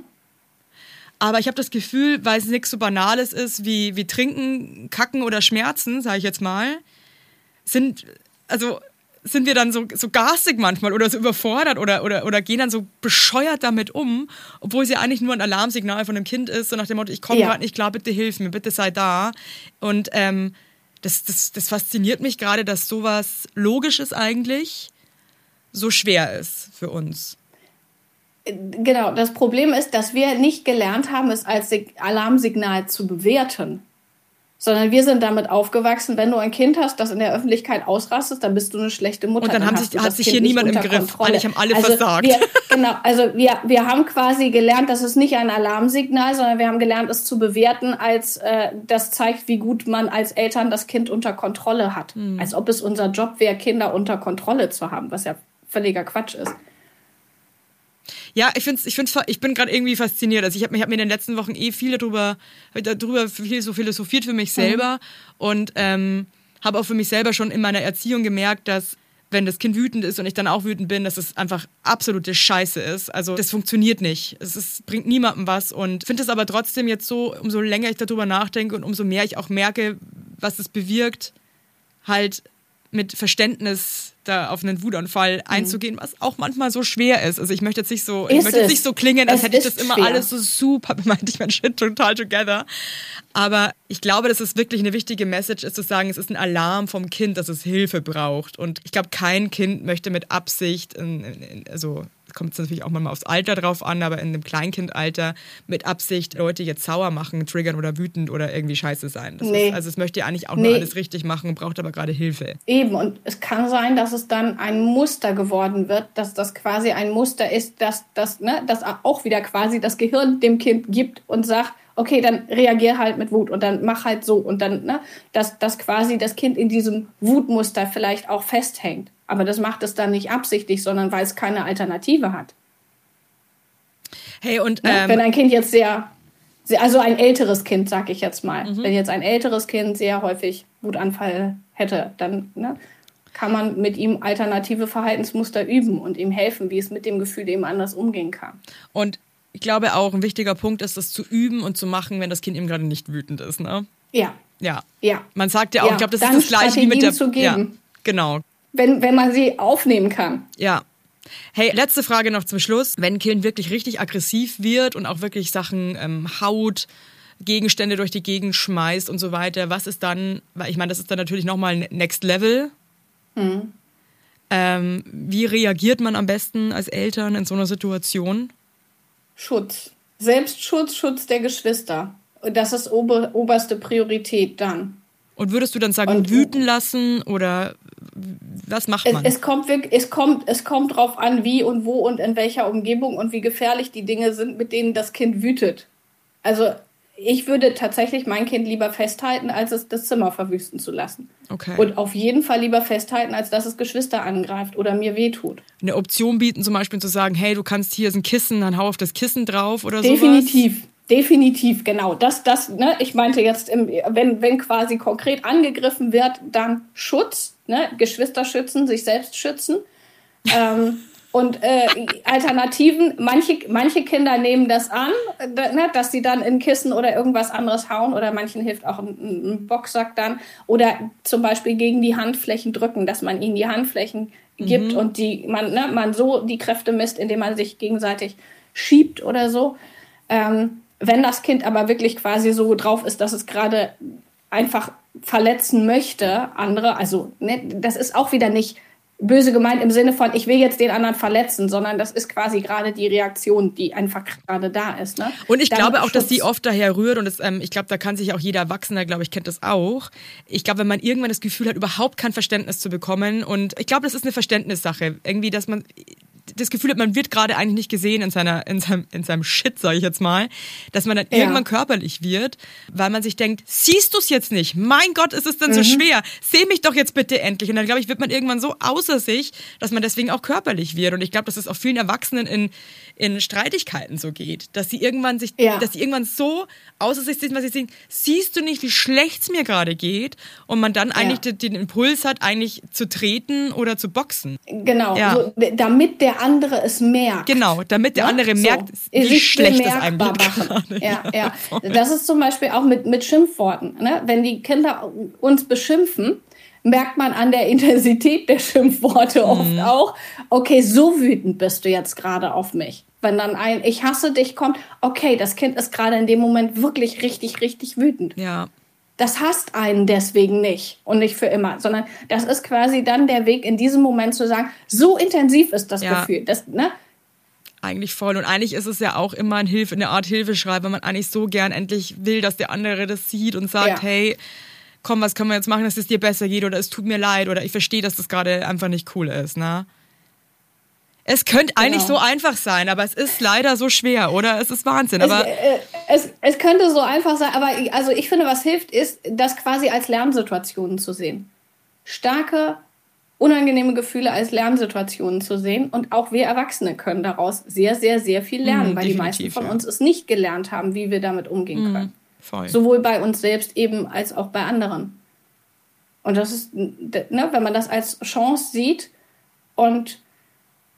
Aber ich habe das Gefühl, weil es nichts so Banales ist wie, wie Trinken, Kacken oder Schmerzen, sage ich jetzt mal, sind, also sind wir dann so, so garstig manchmal oder so überfordert oder, oder, oder gehen dann so bescheuert damit um, obwohl es ja eigentlich nur ein Alarmsignal von einem Kind ist, so nach dem Motto, ich komme ja. gerade nicht klar, bitte hilf mir, bitte sei da. Und ähm, das, das, das fasziniert mich gerade, dass sowas Logisches eigentlich so schwer ist für uns. Genau, das Problem ist, dass wir nicht gelernt haben, es als Alarmsignal zu bewerten, sondern wir sind damit aufgewachsen, wenn du ein Kind hast, das in der Öffentlichkeit ausrastet, dann bist du eine schlechte Mutter. Und dann, dann sich, hat sich hier niemand im Griff. Kontrolle. Eigentlich haben alle also versagt. Wir, genau, also wir, wir haben quasi gelernt, das ist nicht ein Alarmsignal, sondern wir haben gelernt, es zu bewerten, als äh, das zeigt, wie gut man als Eltern das Kind unter Kontrolle hat. Hm. Als ob es unser Job wäre, Kinder unter Kontrolle zu haben, was ja völliger Quatsch ist. Ja, ich find's, ich find's, ich bin gerade irgendwie fasziniert. Also ich habe hab mir in den letzten Wochen eh viel darüber, darüber viel so philosophiert für mich mhm. selber mhm. und ähm, habe auch für mich selber schon in meiner Erziehung gemerkt, dass wenn das Kind wütend ist und ich dann auch wütend bin, dass es einfach absolute Scheiße ist. Also das funktioniert nicht. Es ist, bringt niemandem was und finde es aber trotzdem jetzt so, umso länger ich darüber nachdenke und umso mehr ich auch merke, was es bewirkt, halt mit Verständnis da auf einen Wutanfall mhm. einzugehen, was auch manchmal so schwer ist. Also ich möchte jetzt nicht so, ist ich möchte jetzt nicht so klingen, als hätte ich das immer schwer. alles so super, meinte ich mein Shit total together. Aber ich glaube, dass es wirklich eine wichtige Message ist, zu sagen, es ist ein Alarm vom Kind, dass es Hilfe braucht. Und ich glaube, kein Kind möchte mit Absicht, in, in, also kommt es natürlich auch mal aufs Alter drauf an, aber in einem Kleinkindalter mit Absicht Leute jetzt sauer machen, triggern oder wütend oder irgendwie scheiße sein. Nee. Ist, also es möchte ja eigentlich auch nee. nur alles richtig machen und braucht aber gerade Hilfe. Eben, und es kann sein, dass es dann ein Muster geworden wird, dass das quasi ein Muster ist, dass das, ne, das auch wieder quasi das Gehirn dem Kind gibt und sagt, okay, dann reagier halt mit Wut und dann mach halt so und dann, ne, dass, dass quasi das Kind in diesem Wutmuster vielleicht auch festhängt. Aber das macht es dann nicht absichtlich, sondern weil es keine Alternative hat. Hey, und ne? ähm, wenn ein Kind jetzt sehr, sehr, also ein älteres Kind, sag ich jetzt mal, mhm. wenn jetzt ein älteres Kind sehr häufig Wutanfall hätte, dann ne, kann man mit ihm alternative Verhaltensmuster üben und ihm helfen, wie es mit dem Gefühl eben anders umgehen kann. Und ich glaube auch, ein wichtiger Punkt ist, das zu üben und zu machen, wenn das Kind eben gerade nicht wütend ist, ne? Ja. Ja. Ja. Man sagt ja auch, ja. ich glaube, das Dann ist das gleiche wie mit der. Zu geben. Ja, genau wenn, wenn man sie aufnehmen kann. Ja. Hey, letzte Frage noch zum Schluss. Wenn ein Kind wirklich richtig aggressiv wird und auch wirklich Sachen ähm, haut, Gegenstände durch die Gegend schmeißt und so weiter, was ist dann, weil ich meine, das ist dann natürlich nochmal Next Level. Mhm. Ähm, wie reagiert man am besten als Eltern in so einer Situation? Schutz. Selbstschutz, Schutz der Geschwister. Das ist ober, oberste Priorität dann. Und würdest du dann sagen, und, wüten lassen oder was macht man? Es, es, kommt es kommt, es kommt drauf an, wie und wo und in welcher Umgebung und wie gefährlich die Dinge sind, mit denen das Kind wütet. Also ich würde tatsächlich mein Kind lieber festhalten, als es das Zimmer verwüsten zu lassen. Okay. Und auf jeden Fall lieber festhalten, als dass es Geschwister angreift oder mir wehtut. Eine Option bieten, zum Beispiel zu sagen, hey, du kannst hier ein Kissen, dann hau auf das Kissen drauf oder so. Definitiv. Sowas. Definitiv, genau. Das, das, ne, ich meinte jetzt, im, wenn, wenn quasi konkret angegriffen wird, dann Schutz, ne, Geschwister schützen, sich selbst schützen. ähm, und äh, Alternativen, manche, manche Kinder nehmen das an, ne, dass sie dann in Kissen oder irgendwas anderes hauen oder manchen hilft auch ein, ein, Boxsack dann oder zum Beispiel gegen die Handflächen drücken, dass man ihnen die Handflächen gibt mhm. und die, man, ne, man so die Kräfte misst, indem man sich gegenseitig schiebt oder so. Ähm, wenn das Kind aber wirklich quasi so drauf ist, dass es gerade einfach verletzen möchte, andere, also ne, das ist auch wieder nicht böse gemeint im Sinne von, ich will jetzt den anderen verletzen, sondern das ist quasi gerade die Reaktion, die einfach gerade da ist. Ne? Und ich Dann glaube auch, Schutz. dass die oft daher rührt und das, ähm, ich glaube, da kann sich auch jeder Erwachsener, glaube ich, kennt das auch. Ich glaube, wenn man irgendwann das Gefühl hat, überhaupt kein Verständnis zu bekommen und ich glaube, das ist eine Verständnissache. Irgendwie, dass man, das Gefühl hat, man wird gerade eigentlich nicht gesehen in, seiner, in, seinem, in seinem Shit, sage ich jetzt mal, dass man dann ja. irgendwann körperlich wird, weil man sich denkt, siehst du es jetzt nicht? Mein Gott, ist es denn mhm. so schwer? Seh mich doch jetzt bitte endlich. Und dann, glaube ich, wird man irgendwann so außer sich, dass man deswegen auch körperlich wird. Und ich glaube, dass es auch vielen Erwachsenen in, in Streitigkeiten so geht, dass sie irgendwann sich, ja. dass sie irgendwann so außer sich sind, dass sie denken, siehst du nicht, wie schlecht es mir gerade geht? Und man dann eigentlich ja. den, den, Impuls hat, eigentlich zu treten oder zu boxen. Genau, so, damit der andere es merkt. Genau, damit der andere merkt, so, wie schlecht es einem geht. Ja, ja, ja. Das ist zum Beispiel auch mit, mit Schimpfworten. Ne? Wenn die Kinder uns beschimpfen, merkt man an der Intensität der Schimpfworte mhm. oft auch, okay, so wütend bist du jetzt gerade auf mich. Wenn dann ein Ich hasse dich kommt, okay, das Kind ist gerade in dem Moment wirklich richtig, richtig wütend. Ja. Das hasst einen deswegen nicht und nicht für immer, sondern das ist quasi dann der Weg in diesem Moment zu sagen, so intensiv ist das ja. Gefühl. Das, ne? Eigentlich voll. Und eigentlich ist es ja auch immer ein Hilfe, eine Art Hilfeschrei, weil man eigentlich so gern endlich will, dass der andere das sieht und sagt, ja. hey, komm, was können wir jetzt machen, dass es dir besser geht oder es tut mir leid oder ich verstehe, dass das gerade einfach nicht cool ist, ne? Es könnte genau. eigentlich so einfach sein, aber es ist leider so schwer, oder? Es ist Wahnsinn. Aber es, äh, es, es könnte so einfach sein, aber also ich finde, was hilft, ist, das quasi als Lernsituationen zu sehen. Starke, unangenehme Gefühle als Lernsituationen zu sehen. Und auch wir Erwachsene können daraus sehr, sehr, sehr viel lernen, mhm, weil die meisten von ja. uns es nicht gelernt haben, wie wir damit umgehen mhm, können. Voll. Sowohl bei uns selbst eben als auch bei anderen. Und das ist, ne, wenn man das als Chance sieht und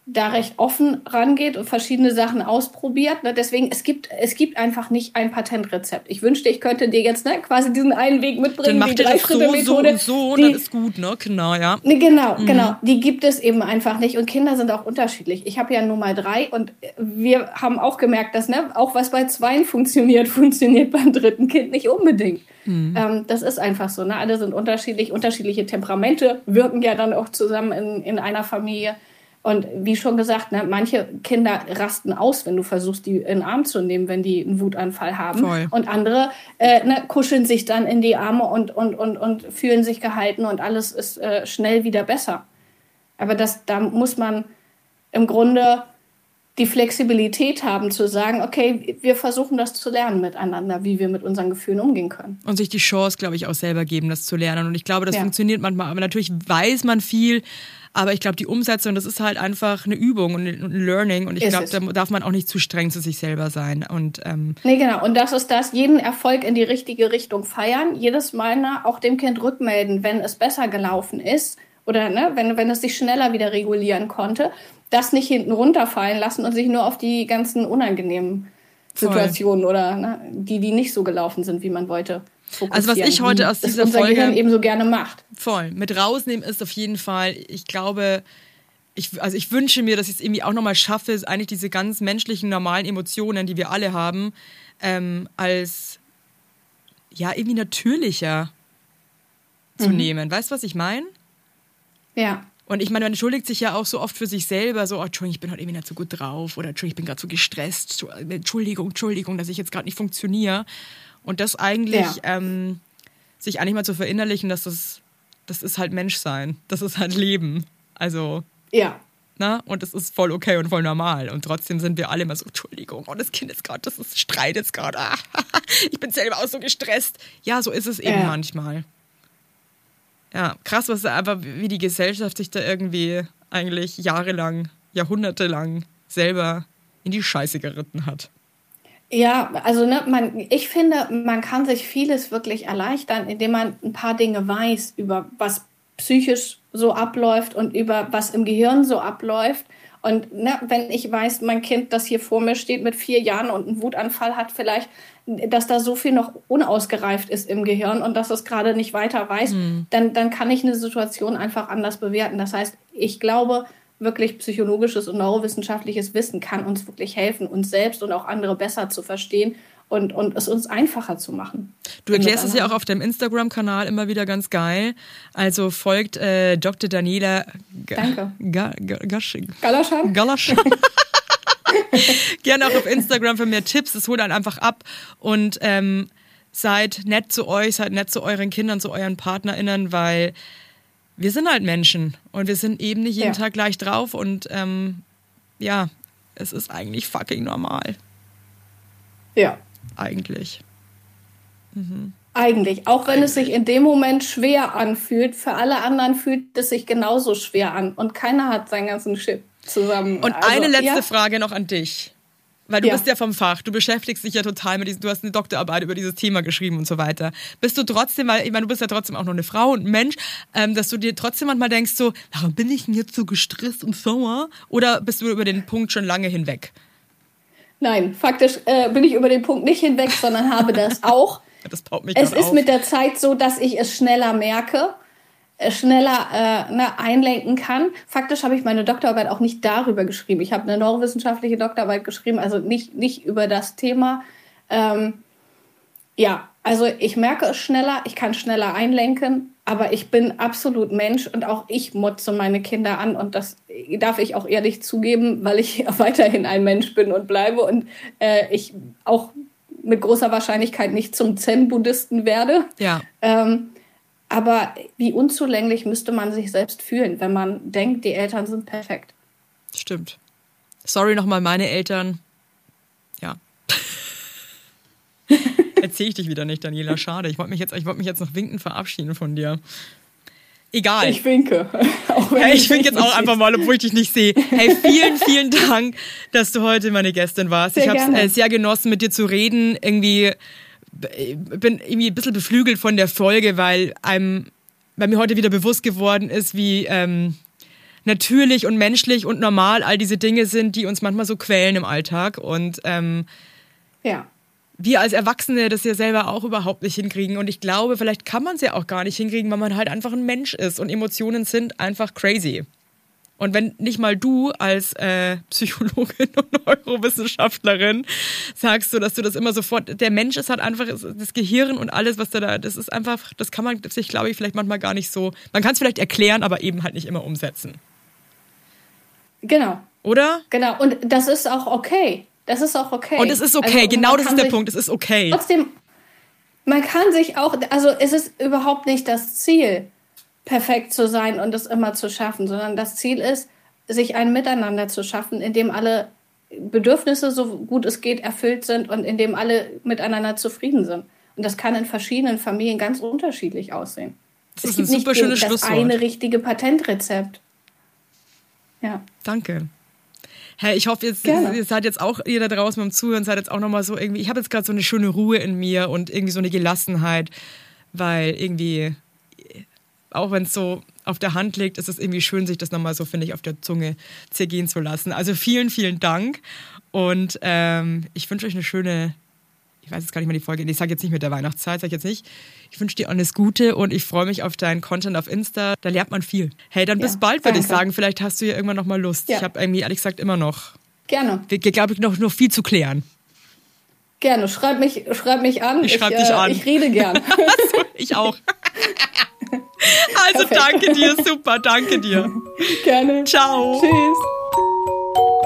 da recht offen rangeht und verschiedene Sachen ausprobiert. Ne? Deswegen, es gibt, es gibt einfach nicht ein Patentrezept. Ich wünschte, ich könnte dir jetzt ne, quasi diesen einen Weg mitbringen, dann die drei Schritte Methode. So und so und die, dann ist gut, ne? Genau, ja. Ne, genau, mhm. genau. Die gibt es eben einfach nicht. Und Kinder sind auch unterschiedlich. Ich habe ja nur mal drei und wir haben auch gemerkt, dass ne, auch was bei zweien funktioniert, funktioniert beim dritten Kind nicht unbedingt. Mhm. Ähm, das ist einfach so. Ne? Alle sind unterschiedlich, unterschiedliche Temperamente wirken ja dann auch zusammen in, in einer Familie. Und wie schon gesagt, ne, manche Kinder rasten aus, wenn du versuchst, die in den Arm zu nehmen, wenn die einen Wutanfall haben. Voll. Und andere äh, ne, kuscheln sich dann in die Arme und, und, und, und fühlen sich gehalten und alles ist äh, schnell wieder besser. Aber das, da muss man im Grunde die Flexibilität haben zu sagen, okay, wir versuchen das zu lernen miteinander, wie wir mit unseren Gefühlen umgehen können. Und sich die Chance, glaube ich, auch selber geben, das zu lernen. Und ich glaube, das ja. funktioniert manchmal, aber natürlich weiß man viel, aber ich glaube, die Umsetzung, das ist halt einfach eine Übung und ein Learning. Und ich glaube, da darf man auch nicht zu streng zu sich selber sein. Und, ähm nee, genau. Und das ist das, jeden Erfolg in die richtige Richtung feiern, jedes Mal auch dem Kind rückmelden, wenn es besser gelaufen ist oder ne, wenn, wenn es sich schneller wieder regulieren konnte, das nicht hinten runterfallen lassen und sich nur auf die ganzen unangenehmen Situationen Voll. oder ne, die, die nicht so gelaufen sind, wie man wollte, also was ich heute aus dieser unser Folge Gehirn eben so gerne macht. Voll mit rausnehmen ist auf jeden Fall, ich glaube, ich, also ich wünsche mir, dass ich es irgendwie auch nochmal schaffe, eigentlich diese ganz menschlichen, normalen Emotionen, die wir alle haben, ähm, als ja irgendwie natürlicher zu mhm. nehmen. Weißt du, was ich meine? Ja. Und ich meine, man entschuldigt sich ja auch so oft für sich selber, so, oh, Entschuldigung, ich bin heute irgendwie nicht so gut drauf oder Entschuldigung, ich bin gerade so gestresst, Entschuldigung, Entschuldigung, dass ich jetzt gerade nicht funktioniere. Und das eigentlich, ja. ähm, sich eigentlich mal zu verinnerlichen, dass das, das ist halt Menschsein, das ist halt Leben. Also. Ja. Na, und das ist voll okay und voll normal. Und trotzdem sind wir alle immer so, Entschuldigung, oh, das Kind ist gerade, das ist, streitet jetzt gerade. Ah, ich bin selber auch so gestresst. Ja, so ist es eben ja. manchmal. Ja, krass, was einfach, wie die Gesellschaft sich da irgendwie eigentlich jahrelang, jahrhundertelang selber in die Scheiße geritten hat. Ja, also ne, man, ich finde, man kann sich vieles wirklich erleichtern, indem man ein paar Dinge weiß über was psychisch so abläuft und über was im Gehirn so abläuft. Und ne, wenn ich weiß, mein Kind, das hier vor mir steht mit vier Jahren und einen Wutanfall hat, vielleicht, dass da so viel noch unausgereift ist im Gehirn und dass es gerade nicht weiter weiß, mhm. dann, dann kann ich eine Situation einfach anders bewerten. Das heißt, ich glaube, wirklich psychologisches und neurowissenschaftliches Wissen kann uns wirklich helfen, uns selbst und auch andere besser zu verstehen und, und es uns einfacher zu machen. Du erklärst es ja auch auf deinem Instagram-Kanal immer wieder ganz geil. Also folgt äh, Dr. Daniela G Danke. Ga Ga Gasching. Galaschan. Galaschan. Gerne auch auf Instagram für mehr Tipps. Es holt dann einfach ab und ähm, seid nett zu euch, seid nett zu euren Kindern, zu euren PartnerInnen, weil wir sind halt Menschen und wir sind eben nicht jeden ja. Tag gleich drauf und ähm, ja, es ist eigentlich fucking normal. Ja. Eigentlich. Mhm. Eigentlich, auch wenn eigentlich. es sich in dem Moment schwer anfühlt, für alle anderen fühlt es sich genauso schwer an und keiner hat seinen ganzen Shit zusammen. Und also, eine letzte ja. Frage noch an dich. Weil du ja. bist ja vom Fach, du beschäftigst dich ja total mit diesem, du hast eine Doktorarbeit über dieses Thema geschrieben und so weiter. Bist du trotzdem, weil ich meine, du bist ja trotzdem auch noch eine Frau und ein Mensch, ähm, dass du dir trotzdem manchmal denkst so, warum bin ich denn jetzt so gestresst und sauer? Oder bist du über den Punkt schon lange hinweg? Nein, faktisch äh, bin ich über den Punkt nicht hinweg, sondern habe das auch. das baut mich Es ist auf. mit der Zeit so, dass ich es schneller merke schneller äh, ne, einlenken kann. Faktisch habe ich meine Doktorarbeit auch nicht darüber geschrieben. Ich habe eine neurowissenschaftliche Doktorarbeit geschrieben, also nicht, nicht über das Thema. Ähm, ja, also ich merke es schneller, ich kann schneller einlenken Aber ich bin absolut Mensch und auch ich motze meine Kinder an und das darf ich auch ehrlich zugeben, weil ich weiterhin ein Mensch bin und bleibe und äh, ich auch mit großer Wahrscheinlichkeit nicht zum Zen-Buddhisten werde. Ja. Ähm, aber wie unzulänglich müsste man sich selbst fühlen, wenn man denkt, die Eltern sind perfekt. Stimmt. Sorry nochmal, meine Eltern. Ja. Erzähle ich dich wieder nicht, Daniela. Schade. Ich wollte mich, jetzt, wollt mich jetzt noch winken verabschieden von dir. Egal. Ich winke. hey, ich winke jetzt auch einfach mal, obwohl ich dich nicht sehe. Hey, vielen, vielen Dank, dass du heute meine Gästin warst. Sehr ich habe es äh, sehr genossen, mit dir zu reden. Irgendwie bin irgendwie ein bisschen beflügelt von der Folge, weil einem, weil mir heute wieder bewusst geworden ist, wie ähm, natürlich und menschlich und normal all diese Dinge sind, die uns manchmal so quälen im Alltag. Und ähm, ja wir als Erwachsene das ja selber auch überhaupt nicht hinkriegen. Und ich glaube, vielleicht kann man es ja auch gar nicht hinkriegen, weil man halt einfach ein Mensch ist und Emotionen sind einfach crazy. Und wenn nicht mal du als äh, Psychologin und Neurowissenschaftlerin sagst du, dass du das immer sofort, der Mensch ist halt einfach das Gehirn und alles, was da da, das ist einfach, das kann man sich, glaube ich, vielleicht manchmal gar nicht so, man kann es vielleicht erklären, aber eben halt nicht immer umsetzen. Genau. Oder? Genau. Und das ist auch okay. Das ist auch okay. Und es ist okay, also, genau das ist der Punkt, es ist okay. Trotzdem, man kann sich auch, also es ist überhaupt nicht das Ziel, perfekt zu sein und es immer zu schaffen, sondern das Ziel ist, sich ein Miteinander zu schaffen, in dem alle Bedürfnisse, so gut es geht, erfüllt sind und in dem alle miteinander zufrieden sind. Und das kann in verschiedenen Familien ganz unterschiedlich aussehen. Das es ist ein super schönes Schlusswort. Das eine richtige Patentrezept. Ja. Danke. Hey, ich hoffe, jetzt, ihr seid jetzt auch, ihr da draußen beim Zuhören, seid jetzt auch nochmal so irgendwie, ich habe jetzt gerade so eine schöne Ruhe in mir und irgendwie so eine Gelassenheit, weil irgendwie, auch wenn es so auf der Hand liegt, ist es irgendwie schön, sich das nochmal so, finde ich, auf der Zunge zergehen zu lassen. Also vielen, vielen Dank und ähm, ich wünsche euch eine schöne ich weiß jetzt gar nicht mehr die Folge, ich sage jetzt nicht mit der Weihnachtszeit, sage ich jetzt nicht. Ich wünsche dir alles Gute und ich freue mich auf deinen Content auf Insta. Da lernt man viel. Hey, dann ja, bis bald, würde ich sagen. Vielleicht hast du ja irgendwann noch mal Lust. Ja. Ich habe irgendwie, ehrlich gesagt, immer noch. Gerne. Glaube ich, noch, noch viel zu klären. Gerne. Schreib mich, schreib mich an. Ich schreibe dich äh, an. Ich rede gern. ich auch. Also Perfekt. danke dir, super, danke dir. Gerne. Ciao. Tschüss.